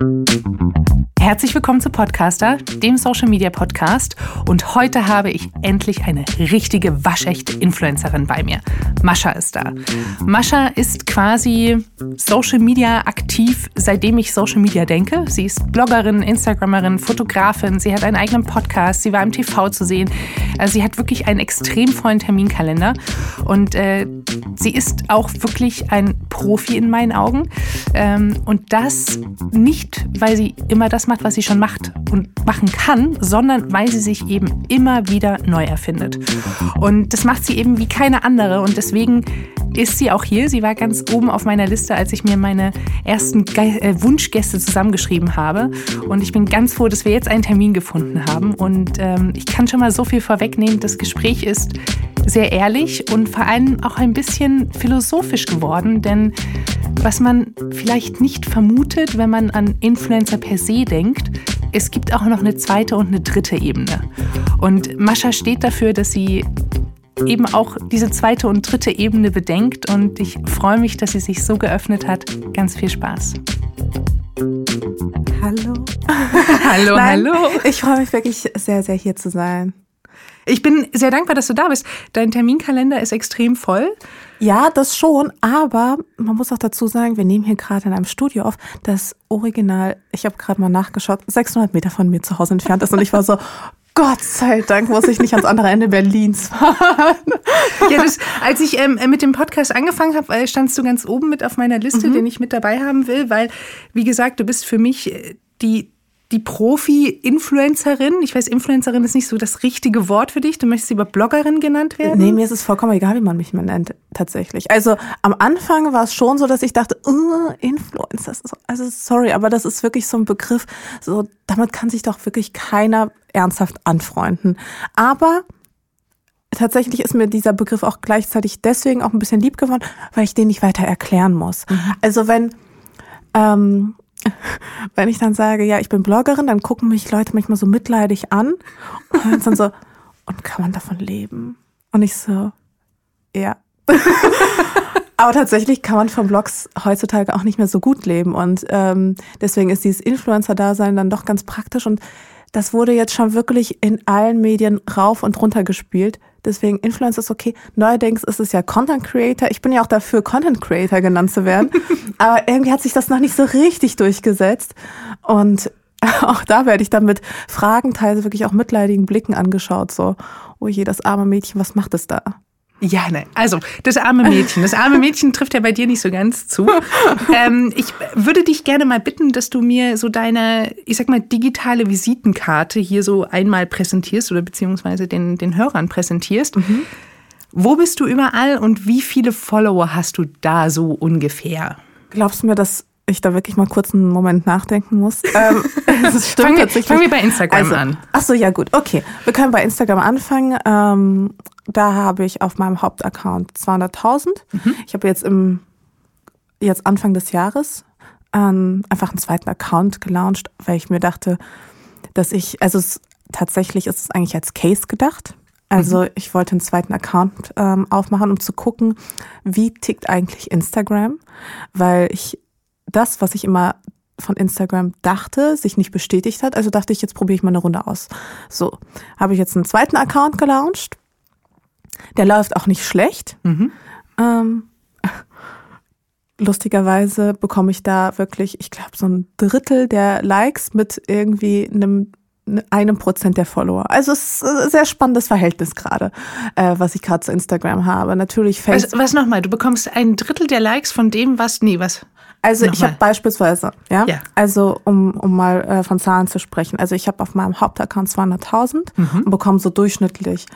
Thank you. Herzlich willkommen zu Podcaster, dem Social Media Podcast. Und heute habe ich endlich eine richtige waschechte Influencerin bei mir. Mascha ist da. Mascha ist quasi Social Media aktiv, seitdem ich Social Media denke. Sie ist Bloggerin, Instagrammerin, Fotografin. Sie hat einen eigenen Podcast. Sie war im TV zu sehen. Also sie hat wirklich einen extrem vollen Terminkalender. Und äh, sie ist auch wirklich ein Profi in meinen Augen. Ähm, und das nicht, weil sie immer das macht, was sie schon macht und machen kann, sondern weil sie sich eben immer wieder neu erfindet. Und das macht sie eben wie keine andere und deswegen ist sie auch hier. Sie war ganz oben auf meiner Liste, als ich mir meine ersten Ge äh, Wunschgäste zusammengeschrieben habe. Und ich bin ganz froh, dass wir jetzt einen Termin gefunden haben. Und ähm, ich kann schon mal so viel vorwegnehmen. Das Gespräch ist sehr ehrlich und vor allem auch ein bisschen philosophisch geworden, denn was man vielleicht nicht vermutet, wenn man an Influencer per se denkt, es gibt auch noch eine zweite und eine dritte Ebene. Und Mascha steht dafür, dass sie eben auch diese zweite und dritte Ebene bedenkt und ich freue mich, dass sie sich so geöffnet hat. Ganz viel Spaß. Hallo. hallo, Nein, hallo. Ich freue mich wirklich sehr, sehr hier zu sein. Ich bin sehr dankbar, dass du da bist. Dein Terminkalender ist extrem voll. Ja, das schon, aber man muss auch dazu sagen, wir nehmen hier gerade in einem Studio auf, das Original, ich habe gerade mal nachgeschaut, 600 Meter von mir zu Hause entfernt ist und ich war so, Gott sei Dank muss ich nicht ans andere Ende Berlins fahren. Ja, das, als ich ähm, mit dem Podcast angefangen habe, äh, standst du ganz oben mit auf meiner Liste, mhm. den ich mit dabei haben will, weil, wie gesagt, du bist für mich äh, die die Profi-Influencerin. Ich weiß, Influencerin ist nicht so das richtige Wort für dich. Du möchtest lieber Bloggerin genannt werden? Nee, mir ist es vollkommen egal, wie man mich nennt, tatsächlich. Also am Anfang war es schon so, dass ich dachte, uh, Influencer. Also sorry, aber das ist wirklich so ein Begriff, so damit kann sich doch wirklich keiner ernsthaft anfreunden. Aber tatsächlich ist mir dieser Begriff auch gleichzeitig deswegen auch ein bisschen lieb geworden, weil ich den nicht weiter erklären muss. Mhm. Also wenn ähm, wenn ich dann sage, ja, ich bin Bloggerin, dann gucken mich Leute manchmal so mitleidig an und dann so, und kann man davon leben? Und ich so, ja. Aber tatsächlich kann man von Blogs heutzutage auch nicht mehr so gut leben. Und ähm, deswegen ist dieses Influencer-Dasein dann doch ganz praktisch. Und das wurde jetzt schon wirklich in allen Medien rauf und runter gespielt. Deswegen Influencer ist okay. Neuerdings ist es ja Content Creator. Ich bin ja auch dafür, Content Creator genannt zu werden. Aber irgendwie hat sich das noch nicht so richtig durchgesetzt. Und auch da werde ich dann mit Fragen, teilweise wirklich auch mitleidigen Blicken angeschaut. So, oh je, das arme Mädchen, was macht es da? Ja, ne, also das arme Mädchen. Das arme Mädchen trifft ja bei dir nicht so ganz zu. Ähm, ich würde dich gerne mal bitten, dass du mir so deine, ich sag mal, digitale Visitenkarte hier so einmal präsentierst oder beziehungsweise den, den Hörern präsentierst. Mhm. Wo bist du überall und wie viele Follower hast du da so ungefähr? Glaubst du mir, dass ich da wirklich mal kurz einen Moment nachdenken muss. Ähm, das stimmt fangen, wir, fangen wir bei Instagram also, an. Ach so, ja gut, okay. Wir können bei Instagram anfangen. Ähm, da habe ich auf meinem Hauptaccount 200.000. Mhm. Ich habe jetzt im jetzt Anfang des Jahres ähm, einfach einen zweiten Account gelauncht, weil ich mir dachte, dass ich, also es, tatsächlich ist es eigentlich als Case gedacht. Also mhm. ich wollte einen zweiten Account ähm, aufmachen, um zu gucken, wie tickt eigentlich Instagram, weil ich das, was ich immer von Instagram dachte, sich nicht bestätigt hat. Also dachte ich, jetzt probiere ich mal eine Runde aus. So, habe ich jetzt einen zweiten Account gelauncht. Der läuft auch nicht schlecht. Mhm. Ähm, lustigerweise bekomme ich da wirklich, ich glaube, so ein Drittel der Likes mit irgendwie einem einem Prozent der Follower. Also es ist ein sehr spannendes Verhältnis gerade, äh, was ich gerade zu Instagram habe. Natürlich Facebook. Was, was nochmal? Du bekommst ein Drittel der Likes von dem, was nee, was? Also Nochmal. ich habe beispielsweise, ja, ja, also um, um mal äh, von Zahlen zu sprechen, also ich habe auf meinem Hauptaccount 200.000 mhm. und bekomme so durchschnittlich.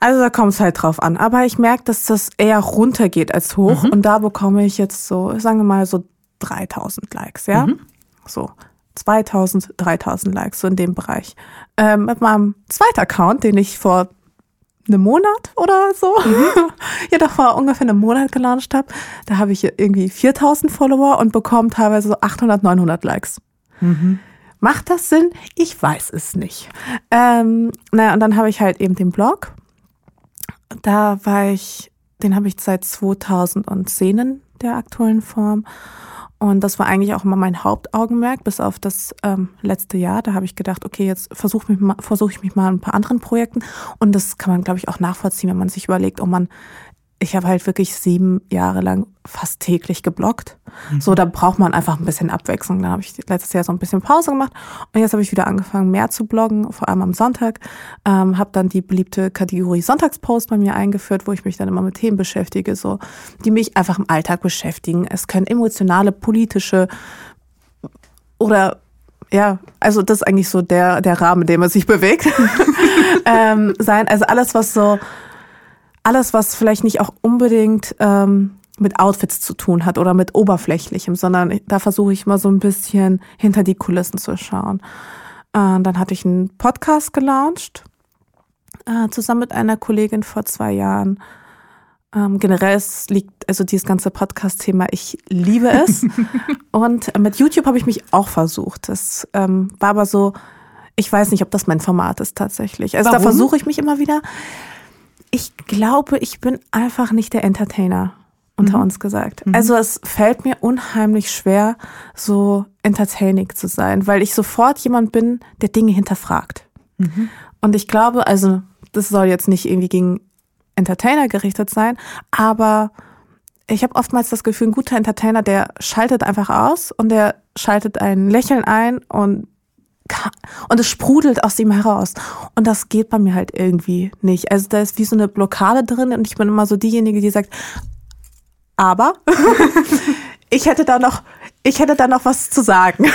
Also da kommt es halt drauf an. Aber ich merke, dass das eher runtergeht als hoch mhm. und da bekomme ich jetzt so, sagen wir mal so 3000 Likes, ja, mhm. so. 2000, 3000 Likes, so in dem Bereich. Ähm, mit meinem zweiten Account, den ich vor einem Monat oder so, mhm. ja doch vor ungefähr einem Monat gelauncht habe, da habe ich irgendwie 4000 Follower und bekomme teilweise so 800, 900 Likes. Mhm. Macht das Sinn? Ich weiß es nicht. Ähm, naja, und dann habe ich halt eben den Blog. Da war ich, den habe ich seit 2010 in der aktuellen Form. Und das war eigentlich auch immer mein Hauptaugenmerk, bis auf das ähm, letzte Jahr. Da habe ich gedacht, okay, jetzt versuche versuch ich mich mal ein paar anderen Projekten. Und das kann man, glaube ich, auch nachvollziehen, wenn man sich überlegt, ob man ich habe halt wirklich sieben Jahre lang fast täglich geblockt. Mhm. So, da braucht man einfach ein bisschen Abwechslung. Da habe ich letztes Jahr so ein bisschen Pause gemacht und jetzt habe ich wieder angefangen, mehr zu bloggen, vor allem am Sonntag. Ähm, habe dann die beliebte Kategorie Sonntagspost bei mir eingeführt, wo ich mich dann immer mit Themen beschäftige, so die mich einfach im Alltag beschäftigen. Es können emotionale, politische oder ja, also das ist eigentlich so der der Rahmen, in dem man sich bewegt ähm, sein. Also alles, was so alles, was vielleicht nicht auch unbedingt ähm, mit Outfits zu tun hat oder mit Oberflächlichem, sondern da versuche ich mal so ein bisschen hinter die Kulissen zu schauen. Äh, dann hatte ich einen Podcast gelauncht, äh, zusammen mit einer Kollegin vor zwei Jahren. Ähm, generell es liegt also dieses ganze Podcast-Thema, ich liebe es. Und mit YouTube habe ich mich auch versucht. Das ähm, war aber so, ich weiß nicht, ob das mein Format ist tatsächlich. Also Warum? da versuche ich mich immer wieder ich glaube, ich bin einfach nicht der Entertainer unter mhm. uns gesagt. Mhm. Also es fällt mir unheimlich schwer, so entertaining zu sein, weil ich sofort jemand bin, der Dinge hinterfragt. Mhm. Und ich glaube, also das soll jetzt nicht irgendwie gegen Entertainer gerichtet sein, aber ich habe oftmals das Gefühl, ein guter Entertainer, der schaltet einfach aus und der schaltet ein Lächeln ein und und es sprudelt aus ihm heraus. Und das geht bei mir halt irgendwie nicht. Also da ist wie so eine Blockade drin und ich bin immer so diejenige, die sagt, aber ich hätte da noch, ich hätte da noch was zu sagen.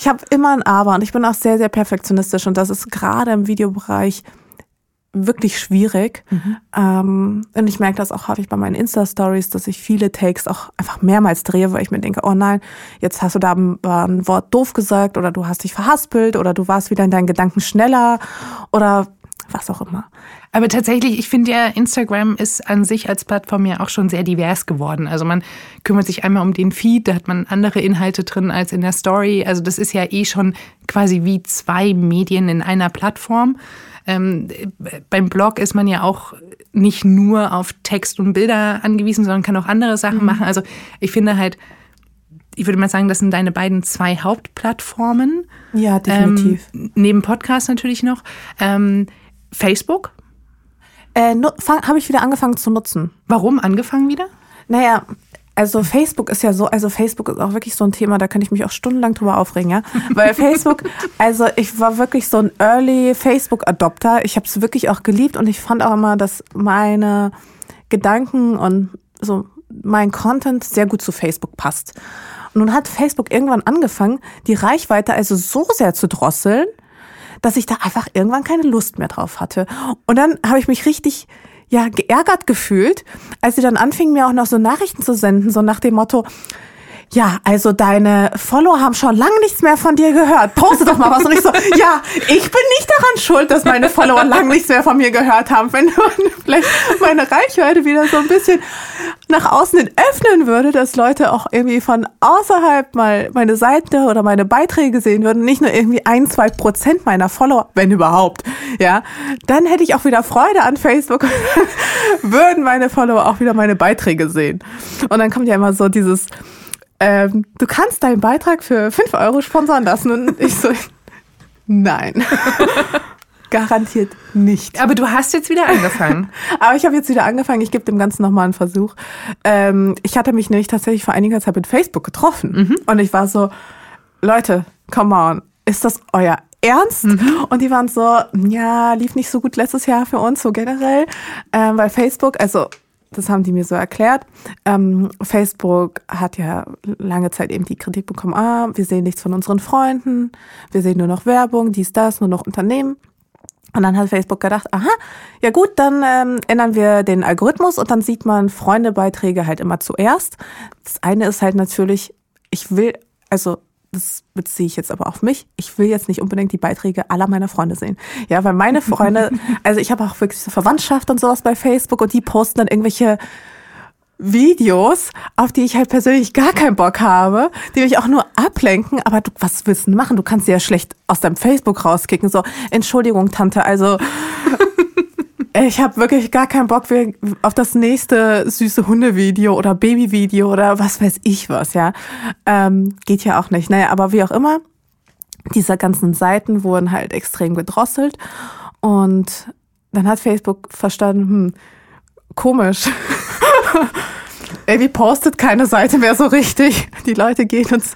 Ich habe immer ein Aber und ich bin auch sehr, sehr perfektionistisch und das ist gerade im Videobereich wirklich schwierig. Mhm. Ähm, und ich merke das auch häufig bei meinen Insta-Stories, dass ich viele Takes auch einfach mehrmals drehe, weil ich mir denke, oh nein, jetzt hast du da ein, ein Wort doof gesagt oder du hast dich verhaspelt oder du warst wieder in deinen Gedanken schneller oder was auch immer. Aber tatsächlich, ich finde ja, Instagram ist an sich als Plattform ja auch schon sehr divers geworden. Also man kümmert sich einmal um den Feed, da hat man andere Inhalte drin als in der Story. Also das ist ja eh schon quasi wie zwei Medien in einer Plattform. Ähm, beim Blog ist man ja auch nicht nur auf Text und Bilder angewiesen, sondern kann auch andere Sachen mhm. machen. Also ich finde halt, ich würde mal sagen, das sind deine beiden zwei Hauptplattformen. Ja, definitiv. Ähm, neben Podcast natürlich noch. Ähm, Facebook? Äh, Habe ich wieder angefangen zu nutzen. Warum angefangen wieder? Naja, also Facebook ist ja so, also Facebook ist auch wirklich so ein Thema, da kann ich mich auch stundenlang drüber aufregen, ja. Weil Facebook, also ich war wirklich so ein Early Facebook-Adopter. Ich habe es wirklich auch geliebt und ich fand auch immer, dass meine Gedanken und so mein Content sehr gut zu Facebook passt. Und nun hat Facebook irgendwann angefangen, die Reichweite also so sehr zu drosseln, dass ich da einfach irgendwann keine Lust mehr drauf hatte. Und dann habe ich mich richtig ja geärgert gefühlt, als sie dann anfingen, mir auch noch so Nachrichten zu senden, so nach dem Motto, ja, also deine Follower haben schon lange nichts mehr von dir gehört. Poste doch mal was. Und ich so, ja, ich bin nicht daran schuld, dass meine Follower lange nichts mehr von mir gehört haben. Wenn man vielleicht meine Reichweite wieder so ein bisschen nach außen hin öffnen würde, dass Leute auch irgendwie von außerhalb mal meine Seite oder meine Beiträge sehen würden, nicht nur irgendwie ein, zwei Prozent meiner Follower, wenn überhaupt, ja, dann hätte ich auch wieder Freude an Facebook, würden meine Follower auch wieder meine Beiträge sehen. Und dann kommt ja immer so dieses, ähm, du kannst deinen Beitrag für 5 Euro sponsern lassen. Und ich so, nein. Garantiert nicht. Aber du hast jetzt wieder angefangen. Aber ich habe jetzt wieder angefangen. Ich gebe dem Ganzen nochmal einen Versuch. Ähm, ich hatte mich nämlich tatsächlich vor einiger Zeit mit Facebook getroffen. Mhm. Und ich war so, Leute, come on, ist das euer Ernst? Mhm. Und die waren so, ja, lief nicht so gut letztes Jahr für uns, so generell. Ähm, weil Facebook, also das haben die mir so erklärt. Ähm, Facebook hat ja lange Zeit eben die Kritik bekommen, ah, wir sehen nichts von unseren Freunden, wir sehen nur noch Werbung, dies, das, nur noch Unternehmen. Und dann hat Facebook gedacht, aha, ja gut, dann ähm, ändern wir den Algorithmus und dann sieht man Freundebeiträge halt immer zuerst. Das eine ist halt natürlich, ich will, also das beziehe ich jetzt aber auf mich. Ich will jetzt nicht unbedingt die Beiträge aller meiner Freunde sehen. Ja, weil meine Freunde, also ich habe auch wirklich so Verwandtschaft und sowas bei Facebook und die posten dann irgendwelche Videos, auf die ich halt persönlich gar keinen Bock habe, die mich auch nur ablenken, aber du, was willst du machen? Du kannst sie ja schlecht aus deinem Facebook rauskicken, so, Entschuldigung, Tante, also, Ich habe wirklich gar keinen Bock auf das nächste süße Hundevideo oder Babyvideo oder was weiß ich was, ja. Ähm, geht ja auch nicht. Naja, aber wie auch immer, diese ganzen Seiten wurden halt extrem gedrosselt und dann hat Facebook verstanden, hm, komisch. Irgendwie postet keine Seite mehr so richtig. Die Leute gehen uns,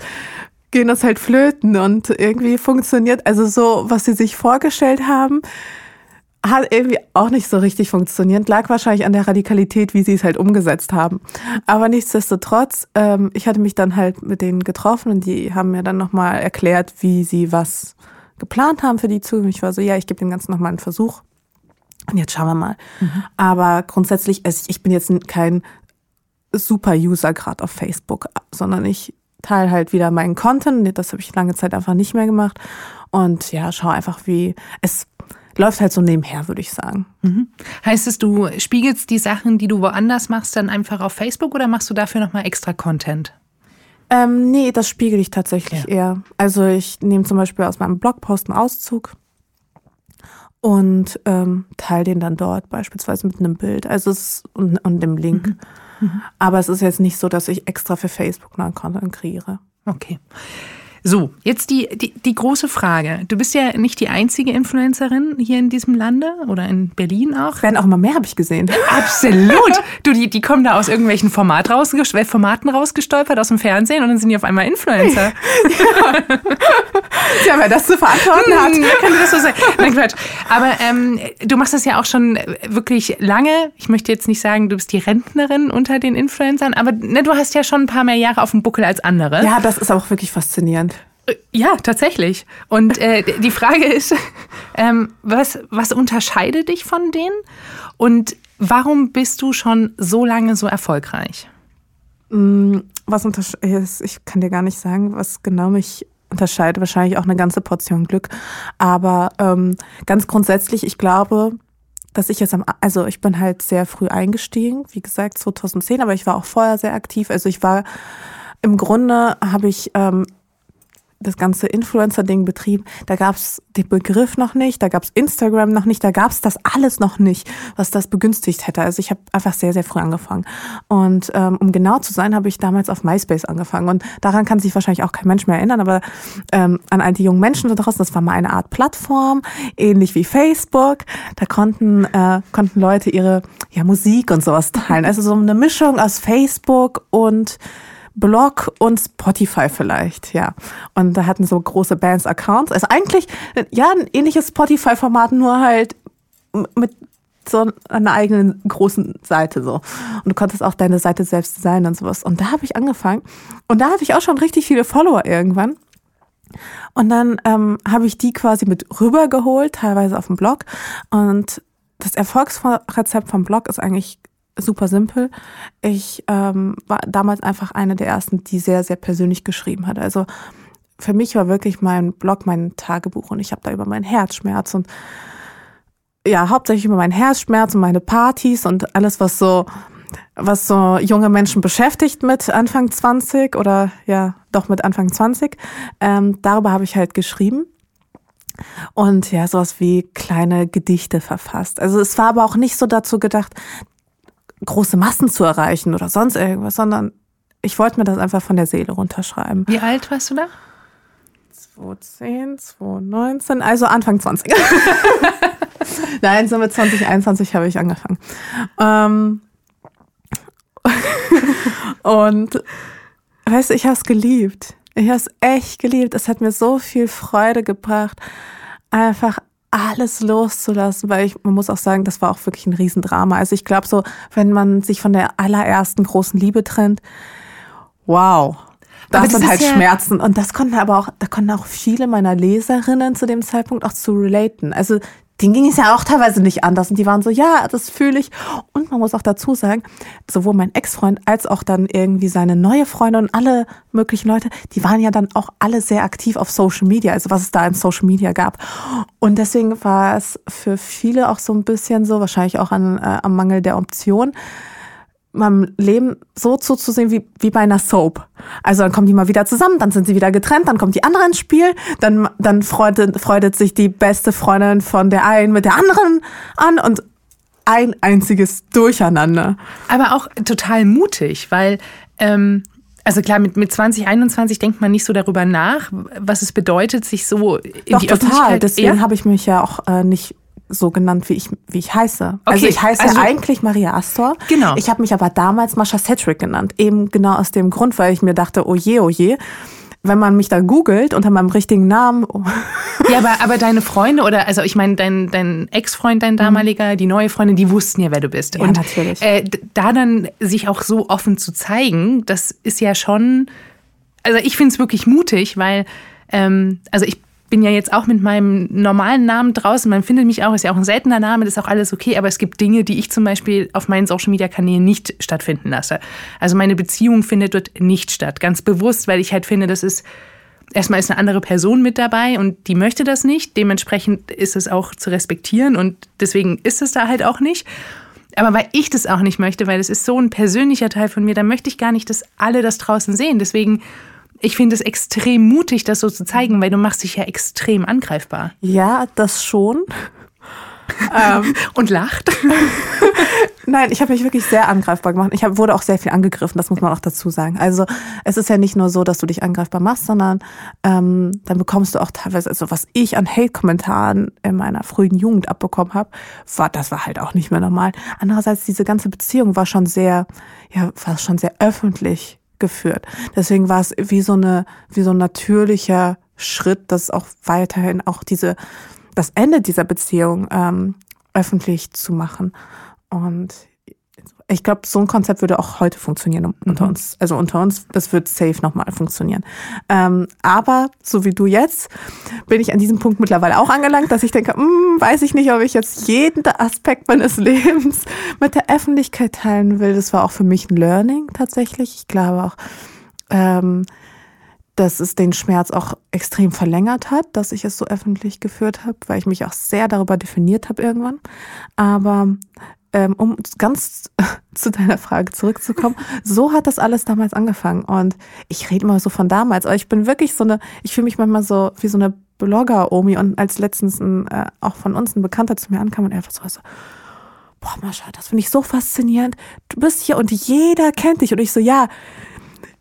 gehen uns halt flöten und irgendwie funktioniert, also so, was sie sich vorgestellt haben, hat irgendwie auch nicht so richtig funktioniert. Lag wahrscheinlich an der Radikalität, wie sie es halt umgesetzt haben. Aber nichtsdestotrotz, ähm, ich hatte mich dann halt mit denen getroffen und die haben mir dann nochmal erklärt, wie sie was geplant haben für die Zukunft. Ich war so, ja, ich gebe dem Ganzen nochmal einen Versuch. Und jetzt schauen wir mal. Mhm. Aber grundsätzlich, also ich bin jetzt kein Super-User gerade auf Facebook, sondern ich teile halt wieder meinen Content. Das habe ich lange Zeit einfach nicht mehr gemacht. Und ja, schau einfach, wie es läuft halt so nebenher, würde ich sagen. Mhm. Heißt es, du spiegelst die Sachen, die du woanders machst, dann einfach auf Facebook oder machst du dafür nochmal extra Content? Ähm, nee, das spiegel ich tatsächlich ja. eher. Also ich nehme zum Beispiel aus meinem Blogpost einen Auszug und ähm, teile den dann dort, beispielsweise mit einem Bild. Also es und, und dem Link. Mhm. Mhm. Aber es ist jetzt nicht so, dass ich extra für Facebook einen Content kreiere. Okay. So, jetzt die, die, die große Frage. Du bist ja nicht die einzige Influencerin hier in diesem Lande oder in Berlin auch. Werden auch immer mehr, habe ich gesehen. Absolut. Du, die, die kommen da aus irgendwelchen Format raus, äh, Formaten rausgestolpert aus dem Fernsehen und dann sind die auf einmal Influencer. ja. Tja, wer das zu verantworten hat. Hm, kann das so sein? Nein, Quatsch. Aber ähm, du machst das ja auch schon wirklich lange. Ich möchte jetzt nicht sagen, du bist die Rentnerin unter den Influencern, aber ne, du hast ja schon ein paar mehr Jahre auf dem Buckel als andere. Ja, das ist auch wirklich faszinierend. Ja, tatsächlich. Und äh, die Frage ist, ähm, was, was unterscheidet dich von denen? Und warum bist du schon so lange so erfolgreich? Mm, was unterscheidet, ich kann dir gar nicht sagen, was genau mich unterscheidet. Wahrscheinlich auch eine ganze Portion Glück. Aber ähm, ganz grundsätzlich, ich glaube, dass ich jetzt am, also ich bin halt sehr früh eingestiegen, wie gesagt 2010, aber ich war auch vorher sehr aktiv. Also ich war im Grunde habe ich ähm, das ganze Influencer-Ding betrieben, da gab es den Begriff noch nicht, da gab es Instagram noch nicht, da gab es das alles noch nicht, was das begünstigt hätte. Also ich habe einfach sehr, sehr früh angefangen. Und ähm, um genau zu sein, habe ich damals auf MySpace angefangen. Und daran kann sich wahrscheinlich auch kein Mensch mehr erinnern, aber ähm, an all die jungen Menschen da draußen, das war mal eine Art Plattform, ähnlich wie Facebook. Da konnten, äh, konnten Leute ihre ja, Musik und sowas teilen. Also so eine Mischung aus Facebook und Blog und Spotify vielleicht, ja. Und da hatten so große Bands Accounts. Also eigentlich, ja, ein ähnliches Spotify-Format, nur halt mit so einer eigenen großen Seite so. Und du konntest auch deine Seite selbst designen und sowas. Und da habe ich angefangen. Und da hatte ich auch schon richtig viele Follower irgendwann. Und dann ähm, habe ich die quasi mit rübergeholt, teilweise auf dem Blog. Und das Erfolgsrezept vom Blog ist eigentlich super simpel. Ich ähm, war damals einfach eine der ersten, die sehr, sehr persönlich geschrieben hat. Also für mich war wirklich mein Blog mein Tagebuch und ich habe da über meinen Herzschmerz und ja, hauptsächlich über meinen Herzschmerz und meine Partys und alles, was so, was so junge Menschen beschäftigt mit Anfang 20 oder ja, doch mit Anfang 20. Ähm, darüber habe ich halt geschrieben. Und ja, sowas wie kleine Gedichte verfasst. Also es war aber auch nicht so dazu gedacht, große Massen zu erreichen oder sonst irgendwas, sondern ich wollte mir das einfach von der Seele runterschreiben. Wie alt warst du da? 2010, 2019, also Anfang 20. Nein, so mit 2021 habe ich angefangen. Ähm und weißt du, ich habe es geliebt. Ich habe es echt geliebt. Es hat mir so viel Freude gebracht, einfach alles loszulassen, weil ich, man muss auch sagen, das war auch wirklich ein Riesendrama. Also ich glaube so, wenn man sich von der allerersten großen Liebe trennt, wow, das, das sind halt ja Schmerzen. Und das konnten aber auch, da konnten auch viele meiner Leserinnen zu dem Zeitpunkt auch zu relaten. Also denen ging es ja auch teilweise nicht anders. Und die waren so, ja, das fühle ich. Und man muss auch dazu sagen, sowohl mein Ex-Freund als auch dann irgendwie seine neue Freundin und alle möglichen Leute, die waren ja dann auch alle sehr aktiv auf Social Media, also was es da in Social Media gab. Und deswegen war es für viele auch so ein bisschen so, wahrscheinlich auch an, äh, am Mangel der Option, meinem Leben so zuzusehen wie, wie bei einer Soap. Also dann kommen die mal wieder zusammen, dann sind sie wieder getrennt, dann kommt die andere ins Spiel, dann, dann freudet, freudet sich die beste Freundin von der einen mit der anderen an und ein einziges Durcheinander. Aber auch total mutig, weil, ähm, also klar, mit, mit 2021 denkt man nicht so darüber nach, was es bedeutet, sich so in Doch, die total. Öffentlichkeit... Deswegen Ja? habe ich mich ja auch äh, nicht so genannt, wie ich, wie ich heiße. also Okay, ich heiße also- eigentlich Maria Astor. Genau. Ich habe mich aber damals Mascha Sedgwick genannt. Eben genau aus dem Grund, weil ich mir dachte, oh je, oh je. Wenn man mich da googelt unter meinem richtigen Namen, oh, Ja, aber, aber deine Freunde oder, also ich meine, dein, dein Ex-Freund, dein damaliger, die neue Freundin, die wussten ja, wer du bist. Mhm. Ja, natürlich. Äh, da dann sich auch so offen zu zeigen, das ist ja schon, also ich finde es wirklich mutig, weil, ähm, also ich bin ja jetzt auch mit meinem normalen Namen draußen, man findet mich auch, ist ja auch ein seltener Name, das ist auch alles okay, aber es gibt Dinge, die ich zum Beispiel auf meinen Social-Media-Kanälen nicht stattfinden lasse. Also meine Beziehung findet dort nicht statt, ganz bewusst, weil ich halt finde, das ist erstmal ist eine andere Person mit dabei und die möchte das nicht. Dementsprechend ist es auch zu respektieren und deswegen ist es da halt auch nicht. Aber weil ich das auch nicht möchte, weil es ist so ein persönlicher Teil von mir, dann möchte ich gar nicht, dass alle das draußen sehen. Deswegen, ich finde es extrem mutig, das so zu zeigen, weil du machst dich ja extrem angreifbar. ja, das schon. ähm, Und lacht. Nein, ich habe mich wirklich sehr angreifbar gemacht. Ich hab, wurde auch sehr viel angegriffen, das muss man auch dazu sagen. Also es ist ja nicht nur so, dass du dich angreifbar machst, sondern ähm, dann bekommst du auch teilweise, also was ich an Hate-Kommentaren in meiner frühen Jugend abbekommen habe, war, das war halt auch nicht mehr normal. Andererseits, diese ganze Beziehung war schon sehr, ja, war schon sehr öffentlich geführt. Deswegen war es wie so eine, wie so ein natürlicher Schritt, dass auch weiterhin auch diese, das Ende dieser Beziehung ähm, öffentlich zu machen. Und ich glaube, so ein Konzept würde auch heute funktionieren unter uns. Also unter uns, das wird safe nochmal funktionieren. Ähm, aber so wie du jetzt, bin ich an diesem Punkt mittlerweile auch angelangt, dass ich denke, hm, weiß ich nicht, ob ich jetzt jeden Aspekt meines Lebens mit der Öffentlichkeit teilen will. Das war auch für mich ein Learning tatsächlich. Ich glaube auch, ähm, dass es den Schmerz auch extrem verlängert hat, dass ich es so öffentlich geführt habe, weil ich mich auch sehr darüber definiert habe irgendwann. Aber ähm, um ganz zu deiner Frage zurückzukommen, so hat das alles damals angefangen. Und ich rede immer so von damals, aber ich bin wirklich so eine, ich fühle mich manchmal so wie so eine Blogger-Omi. Und als letztens ein, äh, auch von uns ein Bekannter zu mir ankam und er einfach so, so boah, Mascha, das finde ich so faszinierend. Du bist hier und jeder kennt dich. Und ich so, ja,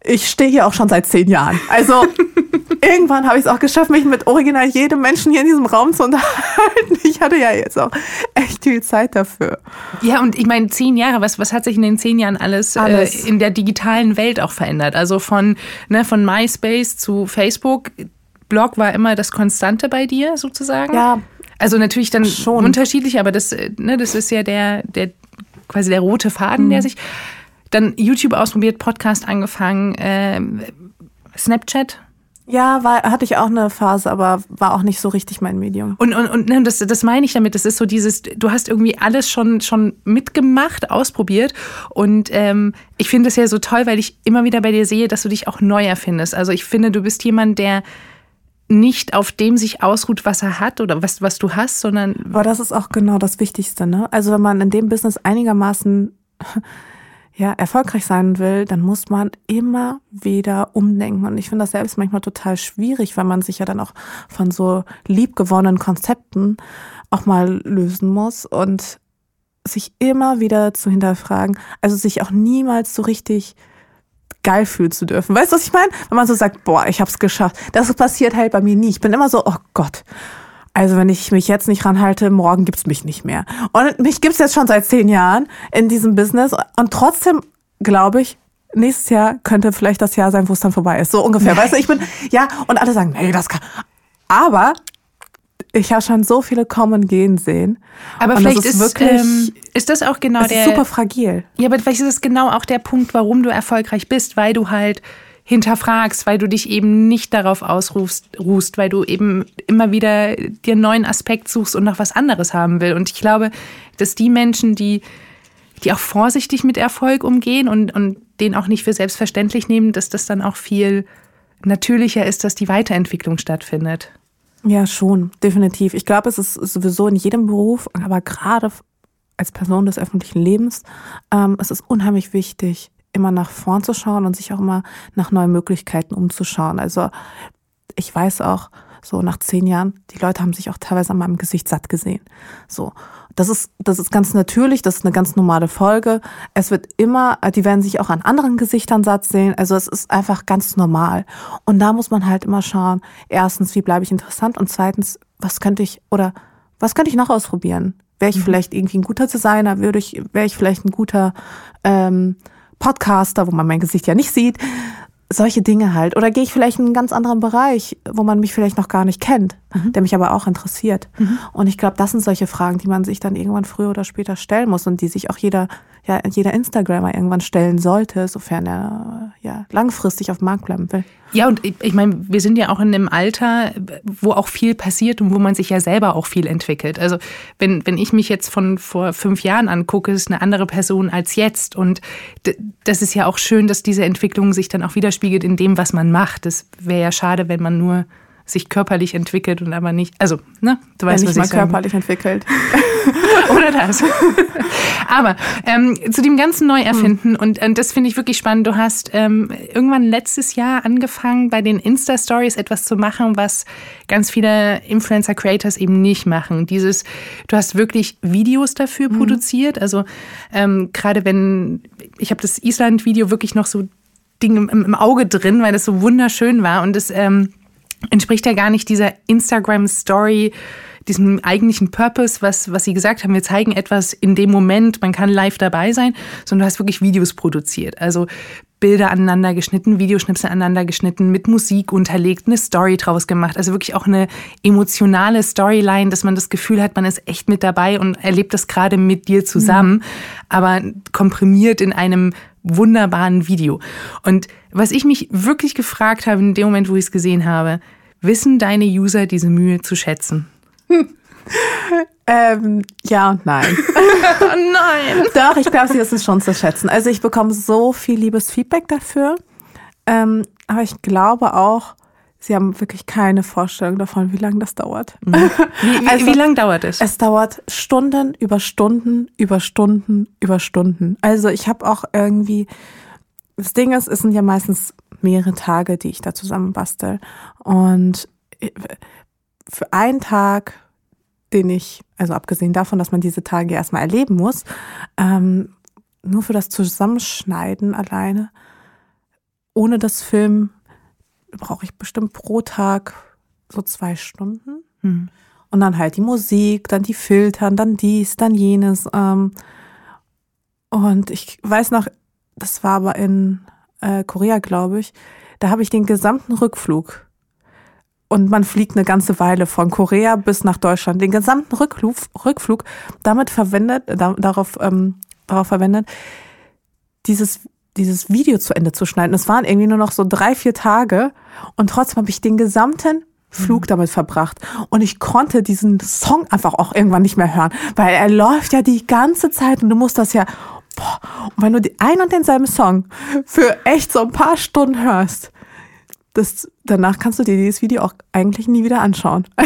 ich stehe hier auch schon seit zehn Jahren. Also irgendwann habe ich es auch geschafft, mich mit original jedem Menschen hier in diesem Raum zu unterhalten. Ich hatte ja jetzt auch echt viel Zeit dafür. Ja, und ich meine, zehn Jahre, was, was hat sich in den zehn Jahren alles, Alles. Äh, in der digitalen Welt auch verändert? Also von, ne, von MySpace zu Facebook. Blog war immer das Konstante bei dir sozusagen? Ja. Also natürlich dann Schon. unterschiedlich, aber das, äh, ne, das ist ja der, der quasi der rote Faden, Mhm. der sich. Dann YouTube ausprobiert, Podcast angefangen, ähm, Snapchat. Ja, war, hatte ich auch eine Phase, aber war auch nicht so richtig mein Medium. Und, und, und ne, das, das meine ich damit. Das ist so dieses, du hast irgendwie alles schon, schon mitgemacht, ausprobiert. Und ähm, ich finde es ja so toll, weil ich immer wieder bei dir sehe, dass du dich auch neu erfindest. Also ich finde, du bist jemand, der nicht auf dem sich ausruht, was er hat oder was, was du hast, sondern Aber das ist auch genau das Wichtigste, ne? Also wenn man in dem Business einigermaßen ja, erfolgreich sein will, dann muss man immer wieder umdenken. Und ich finde das selbst manchmal total schwierig, weil man sich ja dann auch von so liebgewonnenen Konzepten auch mal lösen muss und sich immer wieder zu hinterfragen, also sich auch niemals so richtig geil fühlen zu dürfen. Weißt du, was ich meine? Wenn man so sagt, boah, ich hab's geschafft. Das passiert halt bei mir nie. Ich bin immer so, oh Gott. Also wenn ich mich jetzt nicht ranhalte, morgen gibt's mich nicht mehr. Und mich gibt's jetzt schon seit zehn Jahren in diesem Business. Und trotzdem glaube ich, nächstes Jahr könnte vielleicht das Jahr sein, wo es dann vorbei ist. So ungefähr. Weißt du, ich bin, ja, und alle sagen, nee, das kann. Aber ich habe schon so viele kommen gehen sehen. Aber Und vielleicht ist ist, wirklich- ähm, ist das auch genau der. super fragil. Ja, aber vielleicht ist es genau auch der Punkt, warum du erfolgreich bist, weil du halt hinterfragst, weil du dich eben nicht darauf ausruhst, ruhst, weil du eben immer wieder dir einen neuen Aspekt suchst und noch was anderes haben will. Und ich glaube, dass die Menschen, die, die auch vorsichtig mit Erfolg umgehen und, und den auch nicht für selbstverständlich nehmen, dass das dann auch viel natürlicher ist, dass die Weiterentwicklung stattfindet. Ja, schon, definitiv. Ich glaube, es ist sowieso in jedem Beruf, aber gerade als Person des öffentlichen Lebens, ähm, es ist unheimlich wichtig, immer nach vorn zu schauen und sich auch immer nach neuen Möglichkeiten umzuschauen. Also ich weiß auch, so nach zehn Jahren, die Leute haben sich auch teilweise an meinem Gesicht satt gesehen. So. Das ist, das ist ganz natürlich, das ist eine ganz normale Folge. Es wird immer, die werden sich auch an anderen Gesichtern satt sehen. Also es ist einfach ganz normal. Und da muss man halt immer schauen, erstens, wie bleibe ich interessant und zweitens, was könnte ich oder was könnte ich noch ausprobieren? Wäre ich mhm. vielleicht irgendwie ein guter Designer? Würde ich, wäre ich vielleicht ein guter ähm, Podcaster, wo man mein Gesicht ja nicht sieht? solche Dinge halt. Oder gehe ich vielleicht in einen ganz anderen Bereich, wo man mich vielleicht noch gar nicht kennt, mhm. der mich aber auch interessiert. Mhm. Und ich glaube, das sind solche Fragen, die man sich dann irgendwann früher oder später stellen muss und die sich auch jeder, ja, jeder Instagrammer irgendwann stellen sollte, sofern er ja langfristig auf dem Markt bleiben will. Ja, und ich, ich meine, wir sind ja auch in einem Alter, wo auch viel passiert und wo man sich ja selber auch viel entwickelt. Also wenn, wenn ich mich jetzt von vor fünf Jahren angucke, ist eine andere Person als jetzt. Und das ist ja auch schön, dass diese Entwicklung sich dann auch widerspiegelt in dem, was man macht. Das wäre ja schade, wenn man nur sich körperlich entwickelt und aber nicht, also, ne, du weißt, ja, nicht was ich mal körperlich entwickelt. Oder das. aber ähm, zu dem ganzen Neuerfinden, hm. und, und das finde ich wirklich spannend, du hast ähm, irgendwann letztes Jahr angefangen, bei den Insta-Stories etwas zu machen, was ganz viele Influencer-Creators eben nicht machen. Dieses, du hast wirklich Videos dafür mhm. produziert, also ähm, gerade wenn, ich habe das Island-Video wirklich noch so Ding im, im, Auge drin, weil das so wunderschön war und es ähm, entspricht ja gar nicht dieser Instagram-Story, diesem eigentlichen Purpose, was, was Sie gesagt haben. Wir zeigen etwas in dem Moment, man kann live dabei sein, sondern du hast wirklich Videos produziert. Also Bilder aneinander geschnitten, Videoschnipsel aneinander geschnitten, mit Musik unterlegt, eine Story draus gemacht. Also wirklich auch eine emotionale Storyline, dass man das Gefühl hat, man ist echt mit dabei und erlebt das gerade mit dir zusammen, mhm. aber komprimiert in einem wunderbaren Video. Und was ich mich wirklich gefragt habe in dem Moment, wo ich es gesehen habe, wissen deine User diese Mühe zu schätzen? Hm. Ähm, ja und nein. nein. Doch, ich glaube, sie wissen es schon zu schätzen. Also ich bekomme so viel liebes Feedback dafür. Ähm, aber ich glaube auch, sie haben wirklich keine Vorstellung davon, wie lange das dauert. Mhm. Wie, wie, also, wie lange dauert es? Es dauert Stunden über Stunden über Stunden über Stunden. Also ich habe auch irgendwie, das Ding ist, es sind ja meistens mehrere Tage, die ich da zusammen bastel. Und für einen Tag, den ich, also abgesehen davon, dass man diese Tage erstmal erleben muss, ähm, nur für das Zusammenschneiden alleine, ohne das Film brauche ich bestimmt pro Tag so zwei Stunden. Mhm. Und dann halt die Musik, dann die Filtern, dann dies, dann jenes. Ähm, und ich weiß noch, das war aber in äh, Korea, glaube ich, da habe ich den gesamten Rückflug und man fliegt eine ganze Weile von Korea bis nach Deutschland, den gesamten Rückflug, Rückflug damit verwendet, da, darauf, ähm, darauf verwendet, dieses dieses Video zu Ende zu schneiden. Es waren irgendwie nur noch so drei, vier Tage und trotzdem habe ich den gesamten Flug mhm. damit verbracht. Und ich konnte diesen Song einfach auch irgendwann nicht mehr hören, weil er läuft ja die ganze Zeit und du musst das ja, boah, und wenn du ein und denselben Song für echt so ein paar Stunden hörst, das, danach kannst du dir dieses Video auch eigentlich nie wieder anschauen.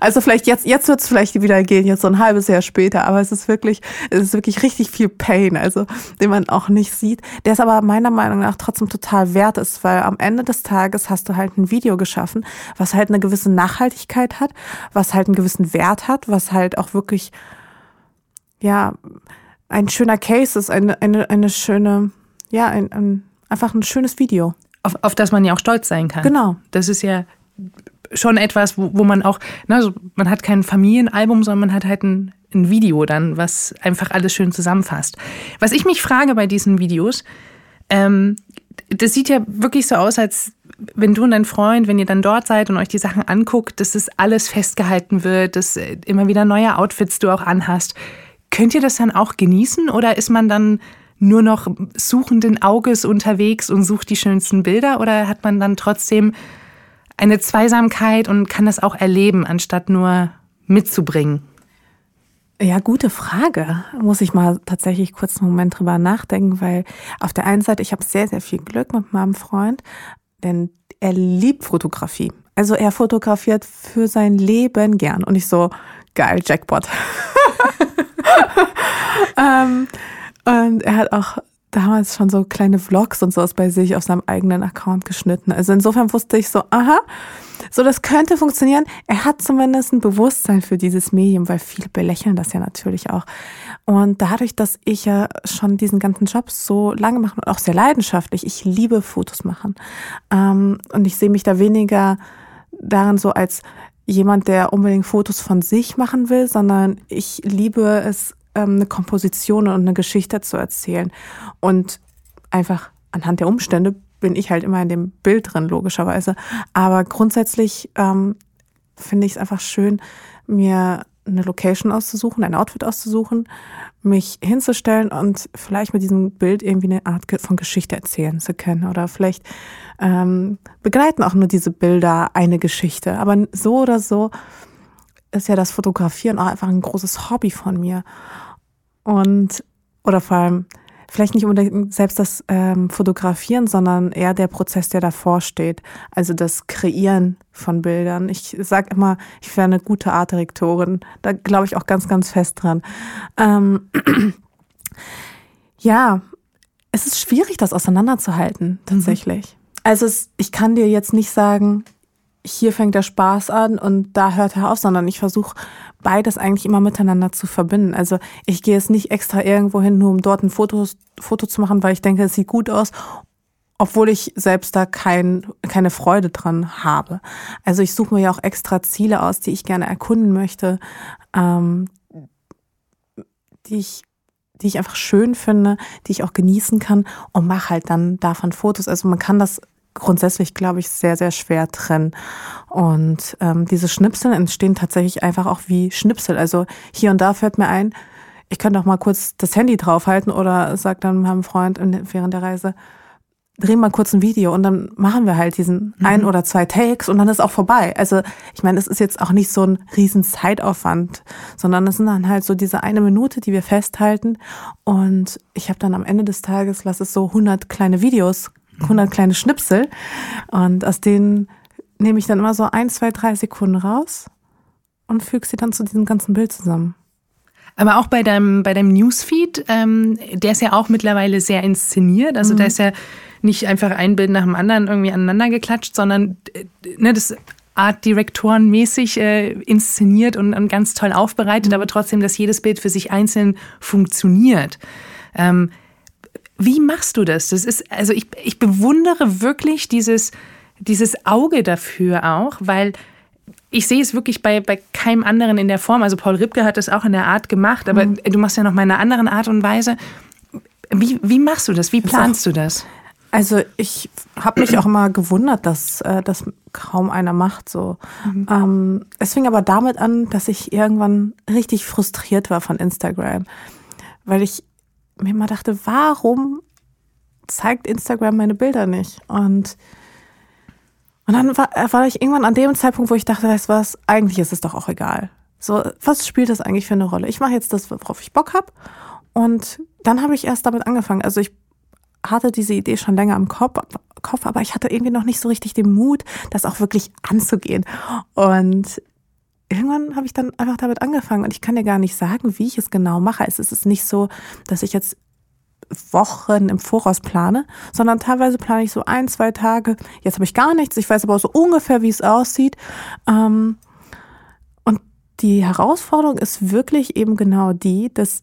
Also vielleicht jetzt, jetzt wird es vielleicht wieder gehen, jetzt so ein halbes Jahr später, aber es ist wirklich, es ist wirklich richtig viel Pain, also den man auch nicht sieht, der es aber meiner Meinung nach trotzdem total wert ist, weil am Ende des Tages hast du halt ein Video geschaffen, was halt eine gewisse Nachhaltigkeit hat, was halt einen gewissen Wert hat, was halt auch wirklich, ja, ein schöner Case ist, eine, eine, eine schöne, ja, ein, ein, einfach ein schönes Video auf, auf das man ja auch stolz sein kann. Genau. Das ist ja schon etwas, wo, wo man auch, ne, also man hat kein Familienalbum, sondern man hat halt ein, ein Video dann, was einfach alles schön zusammenfasst. Was ich mich frage bei diesen Videos, ähm, das sieht ja wirklich so aus, als wenn du und dein Freund, wenn ihr dann dort seid und euch die Sachen anguckt, dass das alles festgehalten wird, dass äh, immer wieder neue Outfits du auch anhast. Könnt ihr das dann auch genießen oder ist man dann nur noch suchenden Auges unterwegs und sucht die schönsten Bilder oder hat man dann trotzdem eine Zweisamkeit und kann das auch erleben, anstatt nur mitzubringen? Ja, gute Frage. Muss ich mal tatsächlich kurz einen Moment drüber nachdenken, weil auf der einen Seite, ich habe sehr, sehr viel Glück mit meinem Freund, denn er liebt Fotografie. Also er fotografiert für sein Leben gern. Und ich so, geil, Jackpot. ähm, und er hat auch damals schon so kleine Vlogs und sowas bei sich auf seinem eigenen Account geschnitten. Also insofern wusste ich so, aha, so das könnte funktionieren. Er hat zumindest ein Bewusstsein für dieses Medium, weil viele belächeln das ja natürlich auch. Und dadurch, dass ich ja schon diesen ganzen Job so lange mache und auch sehr leidenschaftlich, ich liebe Fotos machen. Ähm, und ich sehe mich da weniger darin so als jemand, der unbedingt Fotos von sich machen will, sondern ich liebe es, ähm, eine Komposition und eine Geschichte zu erzählen. Und einfach anhand der Umstände bin ich halt immer in dem Bild drin, logischerweise. Aber grundsätzlich ähm, finde ich es einfach schön, mir eine Location auszusuchen, ein Outfit auszusuchen, mich hinzustellen und vielleicht mit diesem Bild irgendwie eine Art von Geschichte erzählen zu können. Oder vielleicht ähm, begleiten auch nur diese Bilder eine Geschichte. Aber so oder so ist ja das Fotografieren auch einfach ein großes Hobby von mir. Und, oder vor allem, vielleicht nicht unbedingt selbst das ähm, Fotografieren, sondern eher der Prozess, der davor steht. Also das Kreieren von Bildern. Ich sage immer, ich wäre eine gute Artdirektorin. Da glaube ich auch ganz, ganz fest dran. Ähm, ja, es ist schwierig, das auseinanderzuhalten, tatsächlich. Mhm. Also es, ich kann dir jetzt nicht sagen, hier fängt der Spaß an und da hört er auf, sondern ich versuche beides eigentlich immer miteinander zu verbinden. Also ich gehe jetzt nicht extra irgendwo hin, nur um dort ein Foto, Foto zu machen, weil ich denke, es sieht gut aus, obwohl ich selbst da kein, keine Freude dran habe. Also ich suche mir ja auch extra Ziele aus, die ich gerne erkunden möchte, ähm, die ich die ich einfach schön finde, die ich auch genießen kann und mache halt dann davon Fotos. Also man kann das grundsätzlich, glaube ich, sehr, sehr schwer trennen. Und ähm, diese Schnipsel entstehen tatsächlich einfach auch wie Schnipsel. Also hier und da fällt mir ein, ich könnte auch mal kurz das Handy draufhalten oder sag dann meinem Freund während der Reise, drehen mal kurz ein Video und dann machen wir halt diesen mhm. ein oder zwei Takes und dann ist auch vorbei. Also ich meine, es ist jetzt auch nicht so ein riesen Zeitaufwand, sondern es sind dann halt so diese eine Minute, die wir festhalten und ich habe dann am Ende des Tages, lass es so 100 kleine Videos 100 kleine Schnipsel und aus denen nehme ich dann immer so ein, zwei, drei Sekunden raus und füge sie dann zu diesem ganzen Bild zusammen. Aber auch bei deinem, bei deinem Newsfeed, ähm, der ist ja auch mittlerweile sehr inszeniert. Also mhm. da ist ja nicht einfach ein Bild nach dem anderen irgendwie aneinander geklatscht, sondern äh, ne, das Art Direktoren mäßig äh, inszeniert und, und, ganz toll aufbereitet, mhm. aber trotzdem, dass jedes Bild für sich einzeln funktioniert. Ähm, wie machst du das? Das ist, also ich, ich bewundere wirklich dieses, dieses Auge dafür auch, weil ich sehe es wirklich bei, bei keinem anderen in der Form. Also Paul Ripke hat das auch in der Art gemacht, aber mhm. du machst ja noch mal in einer anderen Art und Weise. Wie, wie machst du das? Wie planst du das? Also ich habe mich auch immer gewundert, dass äh, das kaum einer macht. So, mhm. ähm, es fing aber damit an, dass ich irgendwann richtig frustriert war von Instagram, weil ich mir immer dachte, warum zeigt Instagram meine Bilder nicht? Und, und dann war, war ich irgendwann an dem Zeitpunkt, wo ich dachte, weißt du was, eigentlich ist es doch auch egal. So, was spielt das eigentlich für eine Rolle? Ich mache jetzt das, worauf ich Bock habe. Und dann habe ich erst damit angefangen. Also ich hatte diese Idee schon länger im Kopf, Kopf, aber ich hatte irgendwie noch nicht so richtig den Mut, das auch wirklich anzugehen. Und irgendwann habe ich dann einfach damit angefangen und ich kann dir gar nicht sagen, wie ich es genau mache. Es ist nicht so, dass ich jetzt Wochen im Voraus plane, sondern teilweise plane ich so ein, zwei Tage. Jetzt habe ich gar nichts. Ich weiß aber so ungefähr, wie es aussieht. Ähm, und die Herausforderung ist wirklich eben genau die, dass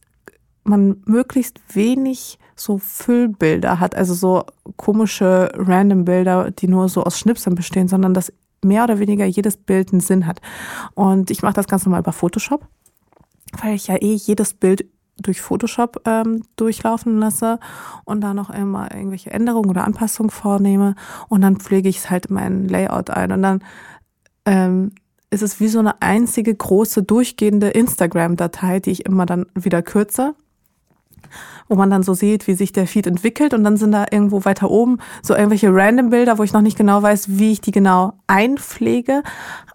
man möglichst wenig so Füllbilder hat, also so komische random Bilder, die nur so aus Schnipseln bestehen, sondern dass mehr oder weniger jedes Bild einen Sinn hat. Und ich mache das ganz normal über Photoshop, weil ich ja eh jedes Bild durch Photoshop ähm, durchlaufen lasse und da noch immer irgendwelche Änderungen oder Anpassungen vornehme. Und dann pflege ich es halt in mein Layout ein. Und dann ähm, ist es wie so eine einzige große durchgehende Instagram-Datei, die ich immer dann wieder kürze wo man dann so sieht, wie sich der Feed entwickelt und dann sind da irgendwo weiter oben so irgendwelche random Bilder, wo ich noch nicht genau weiß, wie ich die genau einpflege.